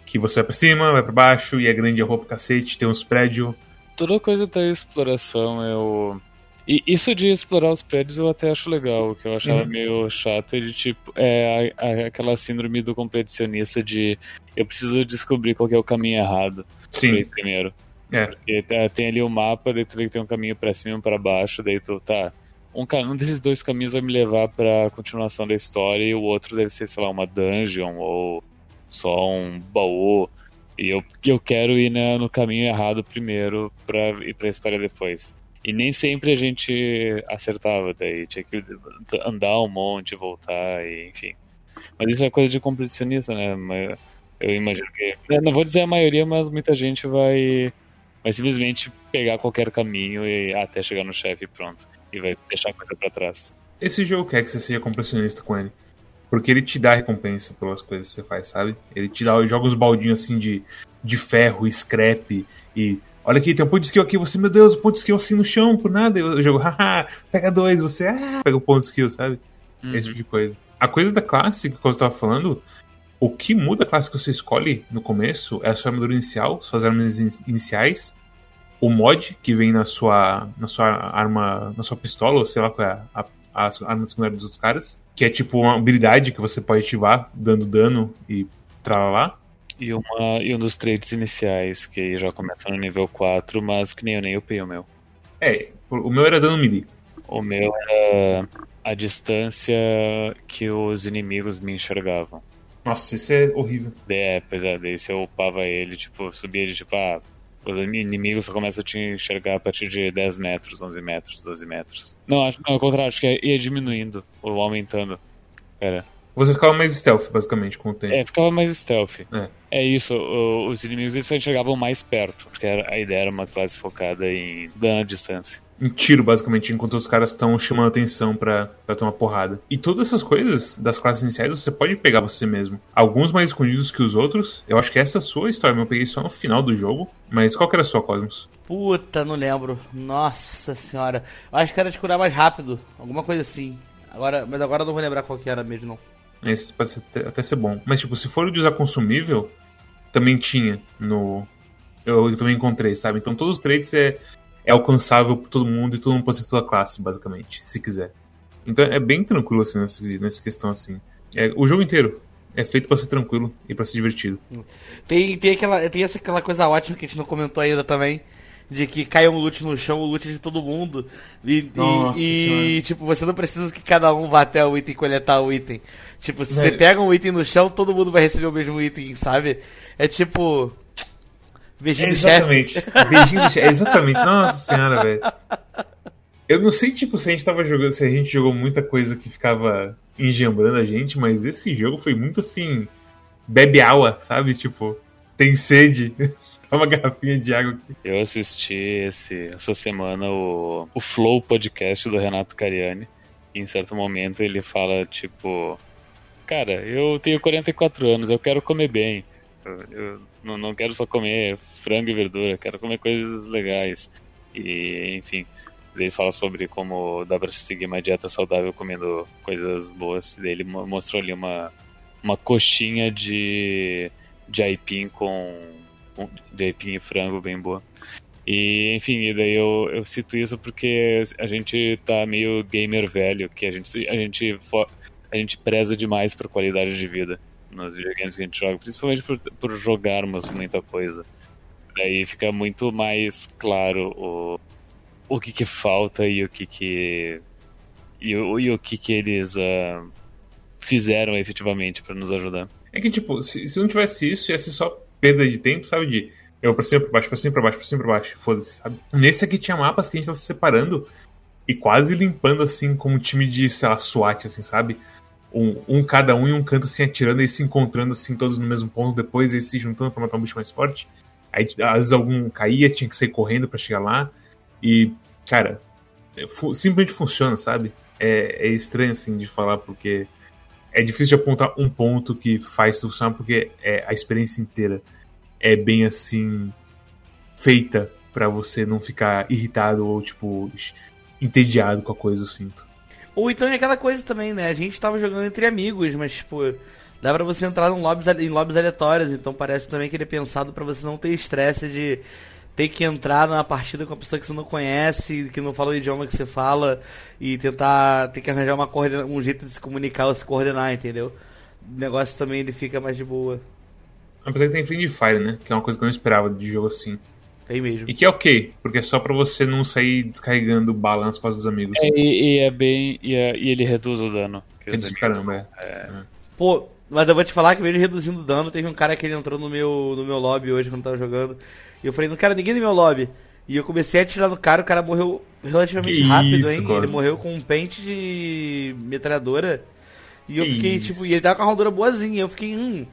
que você vai pra cima, vai pra baixo e é grande a roupa cacete, tem uns prédios. Toda coisa da exploração eu e isso de explorar os prédios eu até acho legal, o que eu achava uhum. meio chato, de tipo, é a, a, aquela síndrome do competicionista de eu preciso descobrir qual é o caminho errado Sim. primeiro. É. Porque tá, tem ali o um mapa, daí tu vê que tem um caminho pra cima e um pra baixo, daí tu, tá, um, um desses dois caminhos vai me levar pra continuação da história e o outro deve ser, sei lá, uma dungeon ou só um baú. E eu, eu quero ir na, no caminho errado primeiro pra ir pra história depois. E nem sempre a gente acertava, daí tinha que andar um monte, voltar, e, enfim. Mas isso é coisa de competicionista, né? Eu imagino que. Não vou dizer a maioria, mas muita gente vai, vai simplesmente pegar qualquer caminho e até chegar no chefe e pronto. E vai deixar a coisa pra trás. Esse jogo quer que você seja competicionista com ele. Porque ele te dá recompensa pelas coisas que você faz, sabe? Ele te dá, joga os baldinhos assim de, de ferro, scrap e. Olha aqui, tem um ponto de skill aqui, você, meu Deus, um ponto de skill assim no chão, por nada. Eu, jogo, haha, pega dois, você, ah, pega o ponto de skill, sabe? Uhum. Esse tipo de coisa. A coisa da classe que eu estava falando, o que muda a classe que você escolhe no começo é a sua armadura inicial, suas armas iniciais, o mod que vem na sua, na sua arma, na sua pistola, ou sei lá qual é a, a, a arma secundária dos outros caras, que é tipo uma habilidade que você pode ativar dando dano e tralalá. E, uma, e um dos traits iniciais, que já começa no nível 4, mas que nem eu nem upei o meu. É, o meu era dano melee. O meu era a distância que os inimigos me enxergavam. Nossa, isso é horrível. É, pois é, daí se eu upava ele, tipo, subia ele, tipo, ah, os inimigos só começam a te enxergar a partir de 10 metros, 11 metros, 12 metros. Não, acho, não, ao contrário, acho que ia diminuindo ou aumentando. Pera. Você ficava mais stealth, basicamente, com o tempo. É, ficava mais stealth. É, é isso, o, os inimigos eles só enxergavam mais perto, porque a ideia era uma classe focada em dano à distância um tiro, basicamente, enquanto os caras estão chamando atenção para tomar porrada. E todas essas coisas das classes iniciais você pode pegar você mesmo. Alguns mais escondidos que os outros. Eu acho que essa é a sua história, eu peguei só no final do jogo. Mas qual que era a sua, Cosmos? Puta, não lembro. Nossa senhora. Eu acho que era de curar mais rápido. Alguma coisa assim. Agora, mas agora eu não vou lembrar qual que era mesmo, não. Esse pode até, ser bom. Mas, tipo, se for de usar consumível, também tinha no. Eu, eu também encontrei, sabe? Então todos os traits é é alcançável por todo mundo e todo mundo pode ser toda classe, basicamente, se quiser. Então é bem tranquilo assim nessa, nessa questão assim. É, o jogo inteiro é feito para ser tranquilo e para ser divertido. Tem, tem, aquela, tem essa, aquela coisa ótima que a gente não comentou ainda também. De que cai um loot no chão, o loot é de todo mundo. E, Nossa, e, e tipo, você não precisa que cada um vá até o item coletar o item. Tipo, se Velho. você pega um item no chão, todo mundo vai receber o mesmo item, sabe? É tipo. Beijinho exatamente. do Beijinho do chefe. Exatamente. Nossa senhora, velho. Eu não sei, tipo, se a gente tava jogando, se a gente jogou muita coisa que ficava engembrando a gente, mas esse jogo foi muito assim. Bebe água, sabe? Tipo, tem sede. Uma garrafinha de água aqui. Eu assisti esse, essa semana o, o Flow podcast do Renato Cariani. E em certo momento ele fala, tipo. Cara, eu tenho 44 anos, eu quero comer bem. Eu não, não quero só comer frango e verdura, quero comer coisas legais. E, enfim, ele fala sobre como dá pra seguir uma dieta saudável comendo coisas boas. Ele mostrou ali uma, uma coxinha de, de aipim com. De aipim e frango bem boa. E, enfim, e daí eu, eu cito isso porque a gente tá meio gamer velho, que a gente, a gente, a gente preza demais por qualidade de vida nos videogames que a gente joga, principalmente por, por jogarmos muita coisa. Daí fica muito mais claro o, o que, que falta e o que que e o, e o que que eles uh, fizeram efetivamente para nos ajudar. É que tipo, se, se não tivesse isso, ia ser só perda de tempo, sabe? De eu pra cima, pra baixo, pra cima, pra baixo, pra cima, pra baixo, foda-se, sabe? Nesse aqui tinha mapas que a gente tava se separando e quase limpando assim como um time de, sei lá, SWAT, assim, sabe? um, um, cada um em um canto assim atirando e se encontrando assim todos no mesmo ponto, depois eles se juntando para matar um bicho mais forte. Aí às vezes algum caía, tinha que sair correndo para chegar lá. E, cara, simplesmente funciona, sabe? É, é, estranho assim de falar porque é difícil de apontar um ponto que faz funcionar porque é, a experiência inteira é bem assim feita para você não ficar irritado ou tipo entediado com a coisa, eu sinto. Ou então é aquela coisa também, né? A gente tava jogando entre amigos, mas, tipo, dá pra você entrar em lobbies, em lobbies aleatórios, então parece também que ele é pensado para você não ter estresse de ter que entrar numa partida com uma pessoa que você não conhece, que não fala o idioma que você fala, e tentar ter que arranjar uma um jeito de se comunicar ou se coordenar, entendeu? O negócio também ele fica mais de boa. Apesar que tem Friendly Fire, né? Que é uma coisa que eu não esperava de jogo assim. Tem mesmo. E que é ok, porque é só pra você não sair descarregando bala nas costas dos amigos. É, e, e, é bem. E, é, e, ele reduz o dano. Reduz caramba, é. é. Pô, Mas eu vou te falar que mesmo reduzindo dano, teve um cara que ele entrou no meu, no meu lobby hoje quando eu tava jogando. E eu falei, não quero ninguém no meu lobby. E eu comecei a atirar no cara, o cara morreu relativamente Que rápido, isso, hein? cara. Ele morreu com um pente de metralhadora. E eu Que fiquei, isso. tipo, e ele tava com a armadura boazinha. Eu fiquei, hum.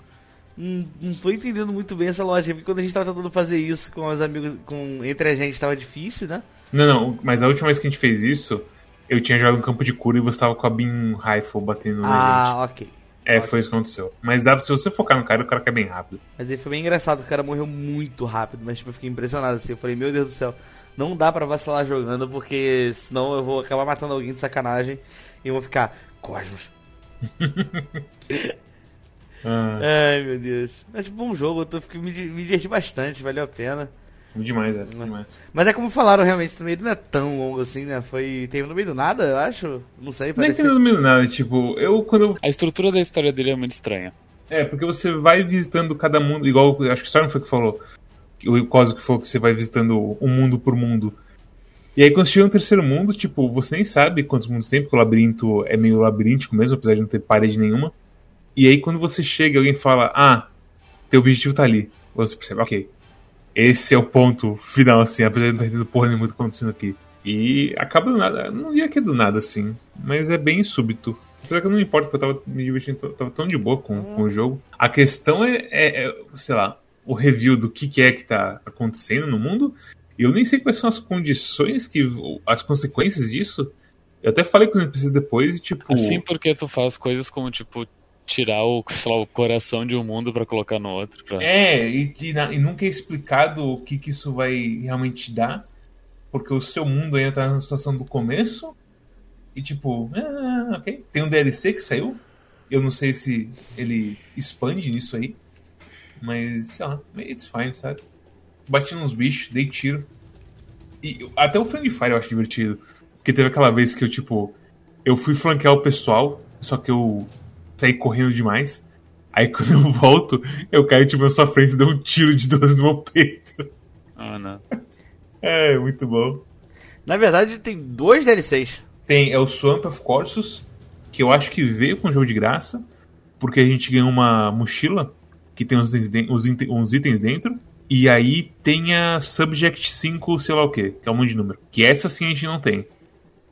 Não, não tô entendendo muito bem essa lógica, porque quando a gente tava tentando fazer isso com os amigos, com, entre a gente tava difícil, né? Não, não, mas a última vez que a gente fez isso, eu tinha jogado no campo de cura e você tava com a Beam Rifle batendo na gente. Ah, ok. É, foi isso que aconteceu. Mas dá pra, se você focar no cara, o cara cai bem rápido. Mas aí foi bem engraçado, o cara morreu muito rápido, mas tipo, eu fiquei impressionado assim. Eu falei, meu Deus do céu, não dá pra vacilar jogando, porque senão eu vou acabar matando alguém de sacanagem e eu vou ficar, Cosmos. (laughs) Ah, Ai, meu Deus. Mas bom jogo, eu tô, me, me diverti bastante, valeu a pena. Demais, é. Demais. Mas é como falaram, realmente, também ele não é tão longo assim, né? Foi. Teve no meio do nada, eu acho. Não sei, Não é parece. que não domino nada, tipo, eu quando eu A estrutura da história dele é muito estranha. É, porque você vai visitando cada mundo, igual acho que o Storm foi que falou, o Cosmo que falou que você vai visitando um mundo por mundo. E aí quando chega no terceiro mundo, tipo, você nem sabe quantos mundos tem, porque o labirinto é meio labiríntico mesmo, apesar de não ter parede nenhuma. E aí quando você chega e alguém fala, ah, teu objetivo tá ali. Você percebe, ok. Esse é o ponto final, assim, apesar de não estar entendendo porra nenhuma tá acontecendo aqui. E acaba do nada, não diria que do nada, assim, mas é bem súbito. Apesar que não importa, porque eu tava me divertindo, tava tão de boa com, com o jogo. A questão é, é- é, sei lá, o review do que, que é que tá acontecendo no mundo. E eu nem sei quais são as condições que. as consequências disso. Eu até falei com os NPCs depois e, tipo. Assim porque tu faz coisas como, tipo, tirar o, lá, o coração de um mundo pra colocar no outro. Pra... É, e, e e nunca é explicado o que, que isso vai realmente dar. Porque o seu mundo ainda tá na situação do começo. E tipo, ah, ok. Tem um DLC que saiu. Eu não sei se ele expande nisso aí. Mas, sei lá, it's fine, sabe? Bati nos bichos, dei tiro. E até o Friendly Fire eu acho divertido. Porque teve aquela vez que eu, tipo, eu fui flanquear o pessoal, só que eu saí correndo demais. Aí (laughs) quando eu volto, eu caio tipo na sua frente e dou um tiro de 12 no meu peito. Ah, não. É, muito bom. Na verdade, tem dois DLCs. Tem, é o Swamp of Corsus, que eu acho que veio com o jogo de graça, porque a gente ganhou uma mochila que tem uns uns uns itens dentro. E aí tem a Subject 5, sei lá o que, que é um monte de número. Que essa sim a gente não tem.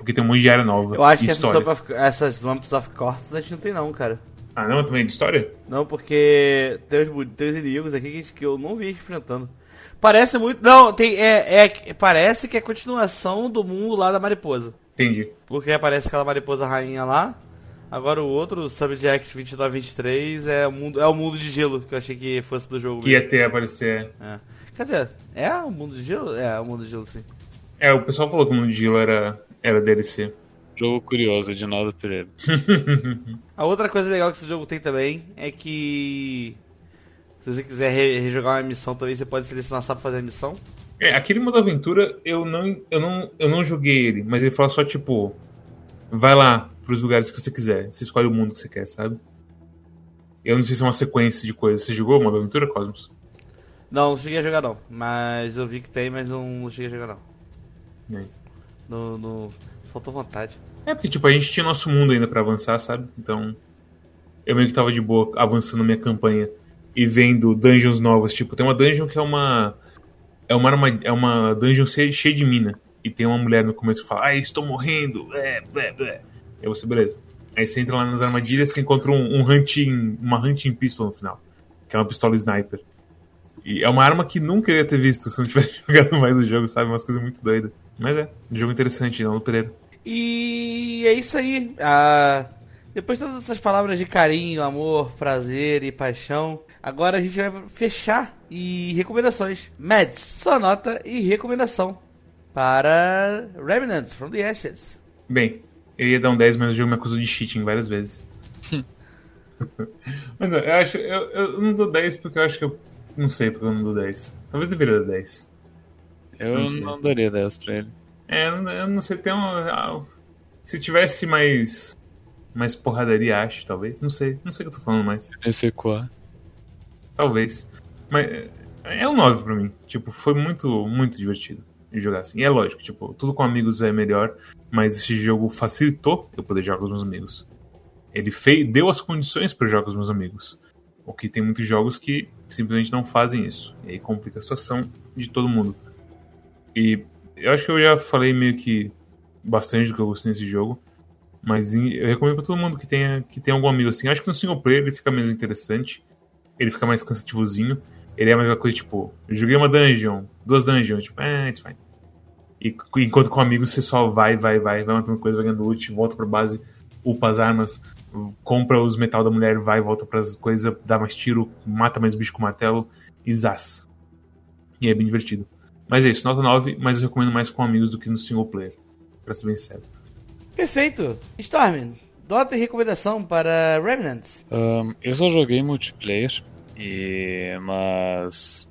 Porque tem um monte de área nova. Eu acho que essas, história. Swamp of- essas Swamps of Corsus a gente não tem, não, cara. Ah, não? Também de história? Não, porque tem os, tem os inimigos aqui que, que eu não vi enfrentando. Parece muito. Não, tem. É, é, parece que é continuação do mundo lá da mariposa. Entendi. Porque aparece aquela mariposa rainha lá. Agora o outro, o Subject 2223, é o mundo, é o mundo de gelo, que eu achei que fosse do jogo. Que ia ter aparecer. É. Quer dizer, é o mundo de gelo? É, o mundo de gelo, sim. É, o pessoal falou que o mundo de Gilo era, era DLC. Jogo curioso, de Naldo Pereira. (laughs) A outra coisa legal que esse jogo tem também é que. Se você quiser re- rejogar uma missão também, você pode selecionar só pra fazer a missão. É, aquele modo aventura, eu não, eu, não, eu não joguei ele, mas ele fala só tipo. Vai lá pros lugares que você quiser. Você escolhe o mundo que você quer, sabe? Eu não sei se é uma sequência de coisas. Você jogou o modo aventura, Cosmos? Não, não cheguei a jogar não. Mas eu vi que tem, mas não, não cheguei a jogar não. É. No, no... Faltou vontade. É, porque tipo, a gente tinha nosso mundo ainda pra avançar, sabe? Então. Eu meio que tava de boa avançando minha campanha e vendo dungeons novas. Tipo, tem uma dungeon que é uma. É uma, é uma dungeon cheia de mina. E tem uma mulher no começo que fala, ai, estou morrendo. É, blé, blé. Aí você, beleza. Aí você entra lá nas armadilhas e encontra um, um hunting, uma hunting pistol no final. Que é uma pistola sniper. E é uma arma que nunca ia ter visto se não tivesse (laughs) jogado mais o jogo, sabe? Umas coisas muito doidas. Mas é, jogo interessante, não, no Pereira. E é isso aí. Ah, depois de todas essas palavras de carinho, amor, prazer e paixão, agora a gente vai fechar e recomendações. Mads, sua nota e recomendação para Remnant from the Ashes. Bem, eu ia dar um 10, mas o jogo me acusou de cheating várias vezes. (laughs) mas não, eu acho. Eu, eu não dou 10 porque eu acho que eu. Não sei porque eu não dou 10. Talvez deveria dar 10. Eu Não não daria 10 pra ele. É, eu não, sei, tem um. ah, Se tivesse mais. Mais porradaria, acho, talvez. Não sei, não sei o que eu tô falando mais. Qua. Talvez. Mas é- um 9 pra mim. Tipo, foi muito, muito divertido jogar assim. E é lógico, tipo, tudo com amigos é melhor, mas esse jogo facilitou eu poder jogar com os meus amigos. Ele fez, deu as condições para jogar com os meus amigos. O que tem muitos jogos que simplesmente não fazem isso. E aí complica a situação de todo mundo. E eu acho que eu já falei meio que bastante do que eu gostei nesse jogo. Mas eu recomendo pra todo mundo que tenha, que tenha algum amigo assim. Eu acho que no single player ele fica menos interessante. Ele fica mais cansativozinho. Ele é a mesma coisa, tipo, joguei uma dungeon, duas dungeons, tipo, é, it's fine. E enquanto com amigos você só vai, vai, vai, vai matando coisa, vai ganhando loot, volta pra base, upa as armas, compra os metal da mulher, vai, volta pras coisas, dá mais tiro, mata mais bicho com martelo e zaz. E é bem divertido. Mas é isso, nota 9, mas eu recomendo mais com amigos do que no single player. Pra ser bem sério. Perfeito. Storm, nota e recomendação para Remnants. Um, eu só joguei multiplayer, e mas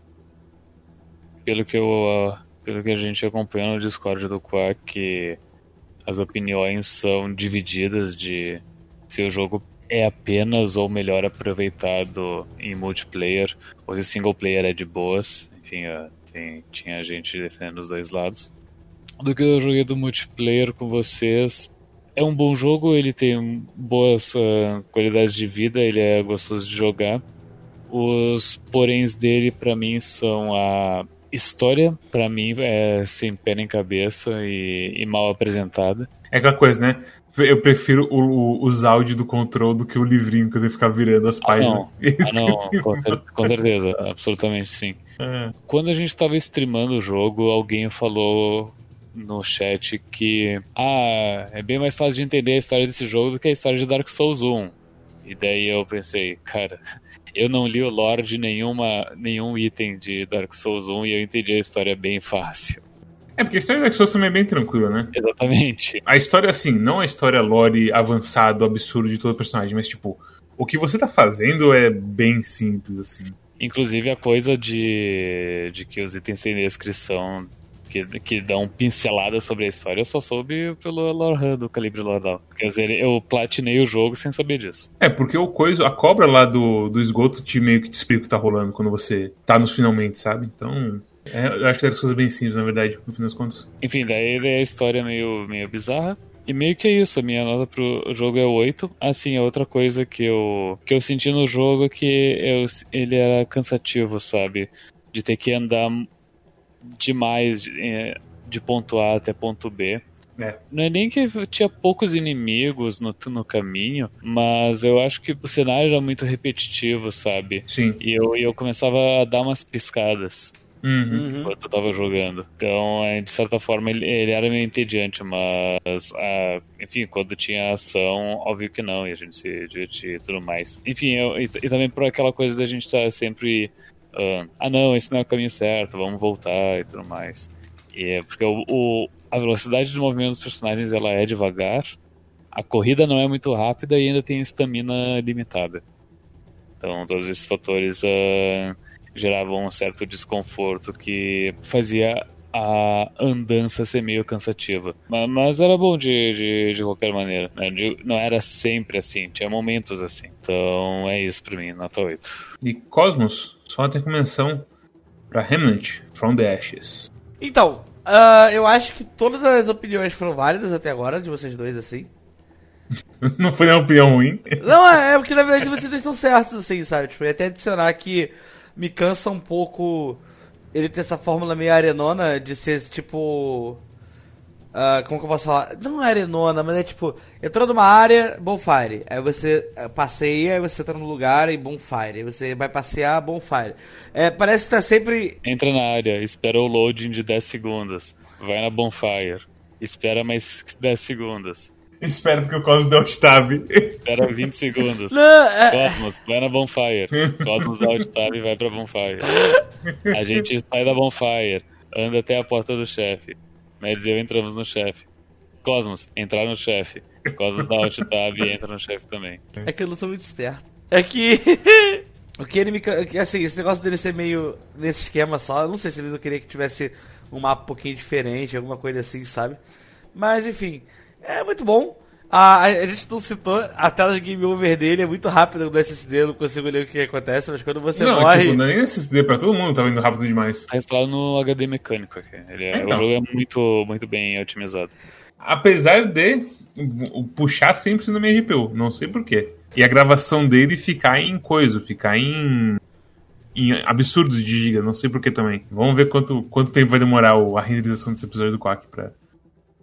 pelo que eu pelo que a gente acompanha no Discord do Quack, as opiniões são divididas de se o jogo é apenas ou melhor aproveitado em multiplayer ou se single player é de boas. Enfim, tem, tinha gente defendendo os dois lados. Do que eu joguei do multiplayer com vocês, é um bom jogo, ele tem boas uh, qualidades de vida, ele é gostoso de jogar. Os poréns dele, para mim, são a história, para mim, é sem pé nem cabeça e, e, mal apresentada. É aquela coisa, né? Eu prefiro o, o, os áudios do control do que o livrinho que eu devo ficar virando as páginas. Ah, não, ah, (laughs) não com, cer com, certeza, absolutamente sim. É. Quando a gente estava streamando o jogo, alguém falou no chat que ah, é bem mais fácil de entender a história desse jogo do que a história de Dark Souls 1. E daí eu pensei, cara, eu não li o lore de nenhuma, nenhum item de Dark Souls 1 e eu entendi a história bem fácil. É, porque a história de Dark Souls também é bem tranquila, né? Exatamente. A história, assim, não a história lore avançado, absurdo de todo personagem, mas, tipo, o que você tá fazendo é bem simples, assim. Inclusive a coisa de, de que os itens têm descrição que, que dão pinceladas sobre a história, eu só soube pelo Lore do Calibre Lordal. Quer dizer, eu platinei o jogo sem saber disso. É, porque o coisa, a cobra lá do, do esgoto te meio que te explica o que tá rolando quando você tá nos finalmente, sabe? Então. É, eu acho que era coisas bem simples, na verdade, no fim das contas. Enfim, daí, daí a história é meio, meio bizarra. E meio que é isso, a minha nota pro jogo é 8. Assim, a outra coisa que eu, que eu senti no jogo é que eu, ele era cansativo, sabe? De ter que andar demais de, de ponto A até ponto B. É. Não é nem que tinha poucos inimigos no, no caminho, mas eu acho que o cenário era muito repetitivo, sabe? Sim. E eu, eu começava a dar umas piscadas. Uhum. Enquanto eu tava jogando. Então, é, de certa forma, ele, ele era meio entediante, mas, a, enfim, quando tinha ação, óbvio que não, e a gente se divertia e tudo mais. Enfim, eu, e, e, também por aquela coisa da gente estar tá sempre uh, ah não, esse não é o caminho certo, vamos voltar e tudo mais. E é porque o, o, a velocidade de movimento dos personagens ela é devagar, a corrida não é muito rápida e ainda tem estamina limitada. Então todos esses fatores uh, geravam um certo desconforto que fazia a andança ser meio cansativa. Mas, mas era bom de, de, de qualquer maneira. Né? De, não era sempre assim, tinha momentos assim. Então é isso pra mim, nota 8. E Cosmos, só tem menção pra Remnant from the Ashes. Então, uh, eu acho que todas as opiniões foram válidas até agora, de vocês dois, assim. (laughs) não foi uma opinião ruim? Não, é, é porque na verdade vocês dois estão certos, assim, sabe? Tipo, eu até adicionar que me cansa um pouco ele ter essa fórmula meio arenona de ser tipo. Uh, como que eu posso falar? Não é arenona, mas é tipo, entrou numa área, bonfire. Aí você uh, passeia, aí você entra no lugar e bonfire. Aí você vai passear, bonfire. É, parece que tá sempre. Entra na área, espera o loading de 10 segundos. Vai na bonfire. Espera mais 10 segundos. Espera porque o Cosmos deu tab. Espera 20 segundos. Não, é... Cosmos, vai na Bonfire. Cosmos dá tab e vai pra Bonfire. A gente sai da Bonfire, anda até a porta do chefe. Mads e eu entramos no chefe. Cosmos, entrar no chefe. Cosmos dá alt tab e entra no chefe também. É que eu não sou muito esperto. É que. (laughs) o que ele me. Assim, esse negócio dele ser meio nesse esquema só, eu não sei se ele não queria que tivesse um mapa um pouquinho diferente, alguma coisa assim, sabe? Mas enfim. É muito bom. A, a, gente não citou a tela de game over dele, é muito rápida no SSD, eu não consigo ler o que acontece, mas quando você não, morre. Tipo, não é nem SSD, pra todo mundo tá indo rápido demais. Tá instalado no HD mecânico aqui. Ele é, então. O jogo é muito, muito bem otimizado. Apesar de puxar sempre na minha GPU, não sei porquê. E a gravação dele ficar em coisa, ficar em, em absurdos de giga, não sei porquê também. Vamos ver quanto, quanto tempo vai demorar a renderização desse episódio do Quack pra,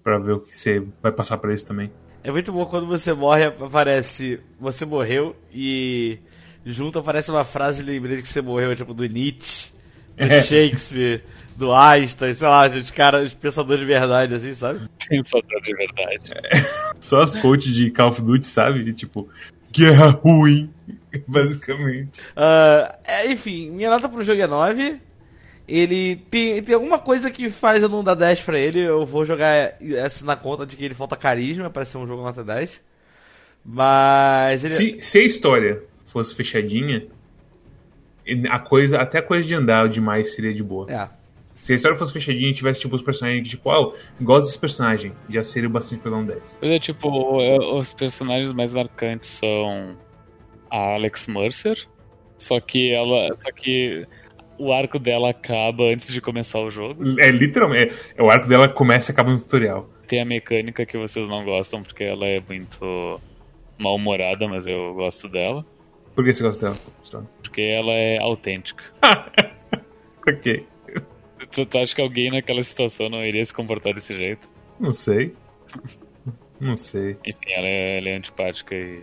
pra ver o que você vai passar pra isso também. É muito bom quando você morre, aparece. Você morreu e junto aparece uma frase de lembrete que você morreu, tipo do Nietzsche, do (laughs) é. Shakespeare, do Einstein, sei lá, gente, cara, os pensadores de verdade, assim, sabe? Pensador de verdade. É. (laughs) Só as coaches de Call of Duty, sabe? E, tipo, guerra ruim, (laughs) basicamente. Uh, é, enfim, minha nota pro jogo é 9. Ele tem, tem alguma coisa que faz eu não dar 10 pra ele. Eu vou jogar essa na conta de que ele falta carisma para ser um jogo nota 10. Mas ele... se, se a história fosse fechadinha, a coisa, até a coisa de andar demais seria de boa. É. Se a história fosse fechadinha e tivesse, tipo, os personagens que, tipo, oh, gosto desse personagem, já seria bastante pegar um 10. Pois é, tipo, os personagens mais marcantes são a Alex Mercer, só que ela. Só que o arco dela acaba antes de começar o jogo. É literalmente. É, o arco dela começa e acaba no tutorial. Tem a mecânica que vocês não gostam porque ela é muito mal-humorada, mas eu gosto dela. Por que você gosta dela? Porque ela é autêntica. (laughs) ok. Tu, tu acha que alguém naquela situação não iria se comportar desse jeito? Não sei. não sei. Enfim, ela é, ela é antipática e,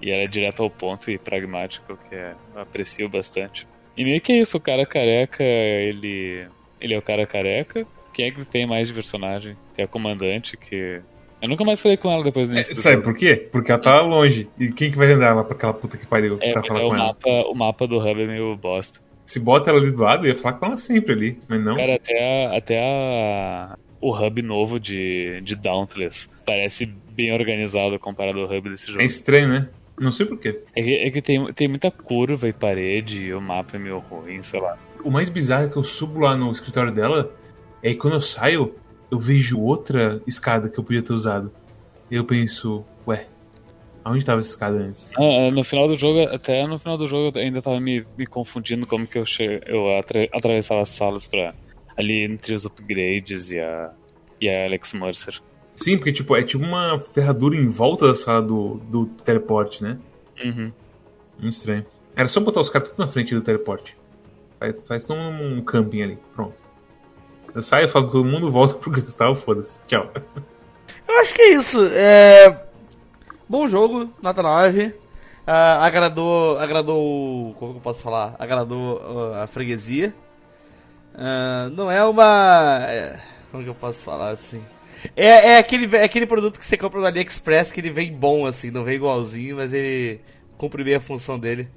e ela é direto ao ponto e pragmática, o que é, eu aprecio bastante. E meio que é isso, o cara careca, ele. Ele é o cara careca. Quem é que tem mais de personagem? Tem a comandante que. Eu nunca mais falei com ela depois do início. É, sabe por quê? Porque ela tá longe. E quem que vai andar lá pra aquela puta que pariu é, pra falar é, com o ela? Mapa, o mapa do hub é meio bosta. Se bota ela ali do lado, eu ia falar com ela sempre ali, mas não. Cara, até, a, até a, o hub novo de, de Dauntless parece bem organizado comparado ao hub desse jogo. É estranho, né? Não sei porquê. É que, é que tem, tem muita curva e parede, e o mapa é meio ruim, sei lá. O mais bizarro é que eu subo lá no escritório dela, e aí quando eu saio, eu vejo outra escada que eu podia ter usado. E eu penso, ué, aonde estava essa escada antes? Ah, no final do jogo, até no final do jogo eu ainda tava me, me confundindo como que eu, che eu atra atravessava as salas pra ali entre os upgrades e a, e a Alex Mercer. Sim, porque tipo, é tipo uma ferradura em volta da sala do, do teleporte, né? Uhum. Muito estranho. Era só botar os caras tudo na frente do teleporte. Faz, faz um camping ali. Pronto. Eu saio, falo com todo mundo, volto (laughs) pro cristal, foda-se. Tchau. Eu acho que é isso. É... Bom jogo, nota 9. Uh, ah, agradou. Agradou. Como que eu posso falar? Agradou uh, a freguesia. Uh, não é uma. É, como que eu posso falar assim? É, é, aquele, é aquele produto que você compra no AliExpress que ele vem bom, assim, não vem igualzinho, mas ele cumpre bem a função dele.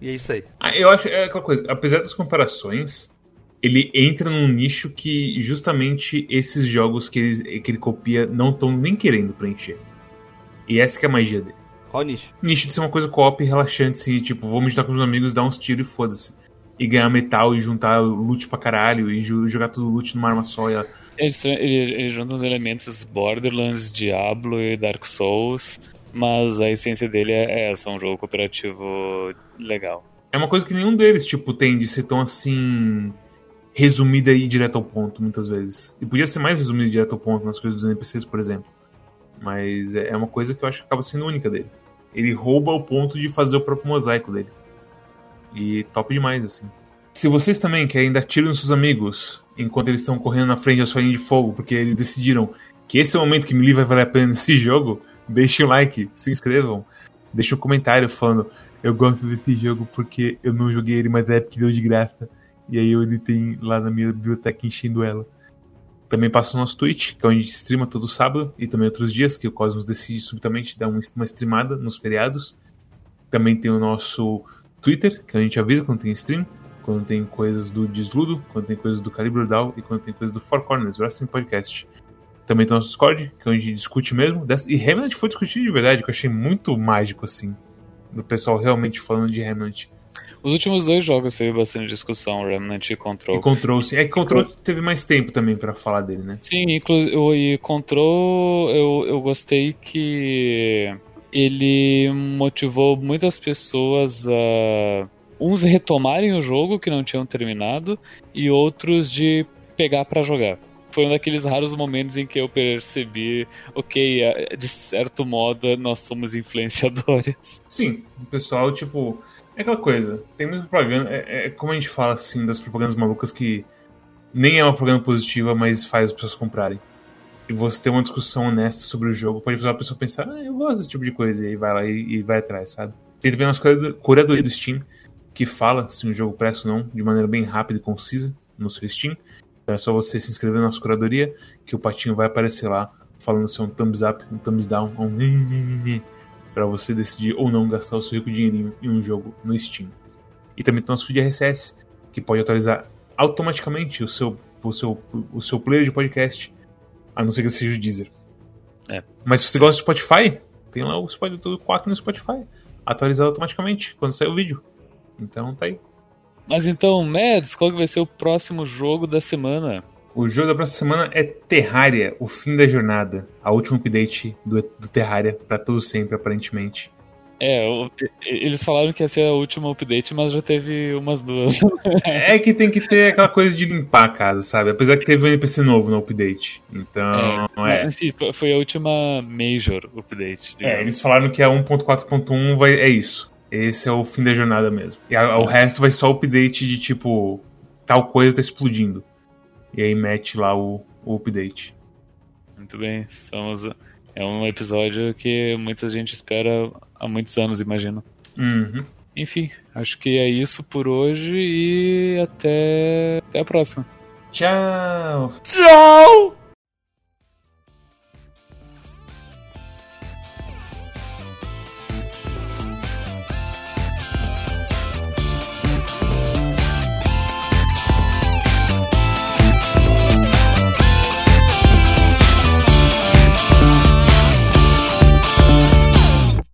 E é isso aí. Ah, eu acho é aquela coisa, apesar das comparações, ele entra num nicho que justamente esses jogos que ele, que ele copia não estão nem querendo preencher. E essa que é a magia dele. Qual nicho? Nicho de ser uma coisa co-op relaxante, assim, tipo, vou me juntar com os amigos, dar uns tiros e foda-se e ganhar metal e juntar loot pra caralho e jogar tudo loot numa arma só. E... Eles, eles juntam os elementos Borderlands, Diablo e Dark Souls, mas a essência dele é essa, um jogo cooperativo legal. É uma coisa que nenhum deles, tipo, tem de ser tão assim resumida e direto ao ponto, muitas vezes. E podia ser mais resumida e direto ao ponto nas coisas dos NPCs, por exemplo. Mas é, é uma coisa que eu acho que acaba sendo única dele. Ele rouba o ponto de fazer o próprio mosaico dele. E top demais, assim. Se vocês também querem dar tiro nos seus amigos enquanto eles estão correndo na frente da sua linha de fogo, porque eles decidiram que esse é o momento que Melee vai valer a pena nesse (laughs) jogo, deixem o like, se inscrevam, deixem um comentário falando eu gosto desse jogo porque eu não joguei ele, mas é porque deu de graça. E aí ele tem lá na minha biblioteca enchendo ela. Também passa o nosso Twitch, que é onde a gente streama todo sábado e também outros dias, que o Cosmos decide subitamente dar uma streamada nos feriados. Também tem o nosso Twitter, que a gente avisa quando tem stream, quando tem coisas do Desludo, quando tem coisas do Calibre Down e quando tem coisas do Four Corners, Wrestling Podcast. Também tem o nosso Discord, que é onde a gente discute mesmo. E Remnant foi discutido de verdade, que eu achei muito mágico, assim. Do pessoal realmente falando de Remnant. Os últimos dois jogos teve bastante discussão, Remnant e Control. E Control, sim. É que Control teve mais tempo também para falar dele, né? Sim, e Control eu, eu gostei que ele motivou muitas pessoas a uns retomarem o jogo que não tinham terminado e outros de pegar para jogar. foi um daqueles raros momentos em que eu percebi, ok, é, de certo modo nós somos influenciadores. Sim, o pessoal, tipo. É aquela coisa, tem muita propaganda. É, é como a gente fala assim das propagandas malucas que nem é uma propaganda positiva, mas faz as pessoas comprarem. E você ter uma discussão honesta sobre o jogo pode fazer a pessoa pensar, ah, eu gosto desse tipo de coisa, e vai lá e, e vai atrás, sabe? Tem também uma curadoria do Steam que fala se um jogo presta ou não de maneira bem rápida e concisa no seu Steam. Então é só você se inscrever na nossa curadoria que o patinho vai aparecer lá falando se é um thumbs up, um thumbs down, um para você decidir ou não gastar o seu rico dinheirinho em um jogo no Steam. E também tem nosso feed RSS, que pode atualizar automaticamente o seu, o seu, o seu player de podcast, a não ser que ele seja o Deezer. É. Mas se você gosta do Spotify, tem lá o Spotify 4 no Spotify, atualizado automaticamente quando sair o vídeo. Então tá aí. Mas então, Mads, qual que vai ser o próximo jogo da semana? O jogo da próxima semana é Terraria, o fim da jornada. A última update do, do Terraria para todo sempre, aparentemente. É, eles falaram que ia ser a última update, mas já teve umas duas. é que tem que ter aquela coisa de limpar a casa, sabe? Apesar que teve um NPC novo no update. Então, é. é. Sim, foi a última major update. Digamos. É, eles falaram que a 1.4.1 vai é isso. Esse é o fim da jornada mesmo. E a, o resto vai só update de tipo, tal coisa tá explodindo. E aí mete lá o, o update. Muito bem, estamos. É um episódio que muita gente espera há muitos anos, imagino. Uhum. Enfim, acho que é isso por hoje e até, até a próxima. Tchau! Tchau!